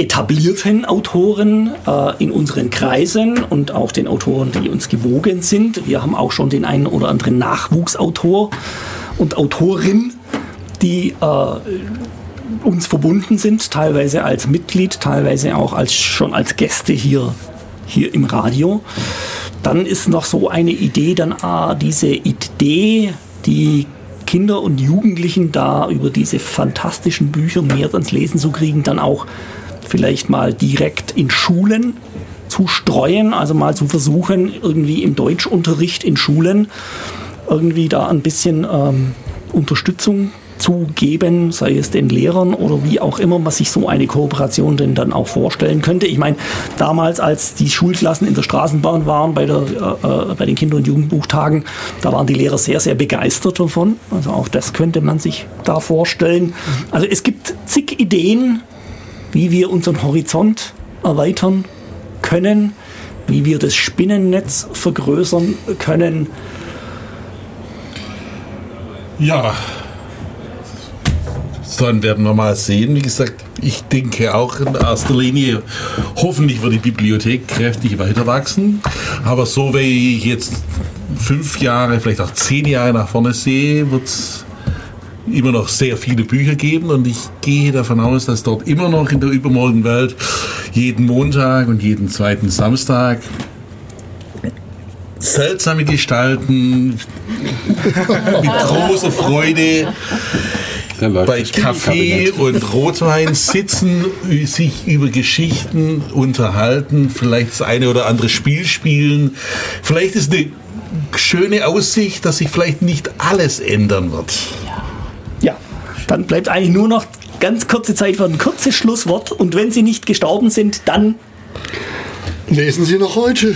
etablierten Autoren äh, in unseren Kreisen und auch den Autoren, die uns gewogen sind. Wir haben auch schon den einen oder anderen Nachwuchsautor und Autorin, die äh, uns verbunden sind, teilweise als Mitglied, teilweise auch als, schon als Gäste hier, hier im Radio. Dann ist noch so eine Idee, dann ah, diese Idee, die Kinder und Jugendlichen da über diese fantastischen Bücher mehr ans Lesen zu kriegen, dann auch vielleicht mal direkt in Schulen zu streuen, also mal zu versuchen, irgendwie im Deutschunterricht in Schulen irgendwie da ein bisschen ähm, Unterstützung zu geben, sei es den Lehrern oder wie auch immer man sich so eine Kooperation denn dann auch vorstellen könnte. Ich meine, damals, als die Schulklassen in der Straßenbahn waren bei, der, äh, äh, bei den Kinder- und Jugendbuchtagen, da waren die Lehrer sehr, sehr begeistert davon. Also auch das könnte man sich da vorstellen. Also es gibt zig Ideen, wie wir unseren Horizont erweitern können, wie wir das Spinnennetz vergrößern können. Ja, dann werden wir mal sehen. Wie gesagt, ich denke auch in erster Linie, hoffentlich wird die Bibliothek kräftig weiter wachsen. Aber so wie ich jetzt fünf Jahre, vielleicht auch zehn Jahre nach vorne sehe, wird es immer noch sehr viele Bücher geben und ich gehe davon aus, dass dort immer noch in der Übermorgenwelt jeden Montag und jeden zweiten Samstag seltsame Gestalten (laughs) mit großer Freude bei Kaffee und Rotwein sitzen, sich über Geschichten unterhalten, vielleicht das eine oder andere Spiel spielen. Vielleicht ist eine schöne Aussicht, dass sich vielleicht nicht alles ändern wird. Dann bleibt eigentlich nur noch ganz kurze Zeit für ein kurzes Schlusswort. Und wenn Sie nicht gestorben sind, dann Lesen Sie noch heute.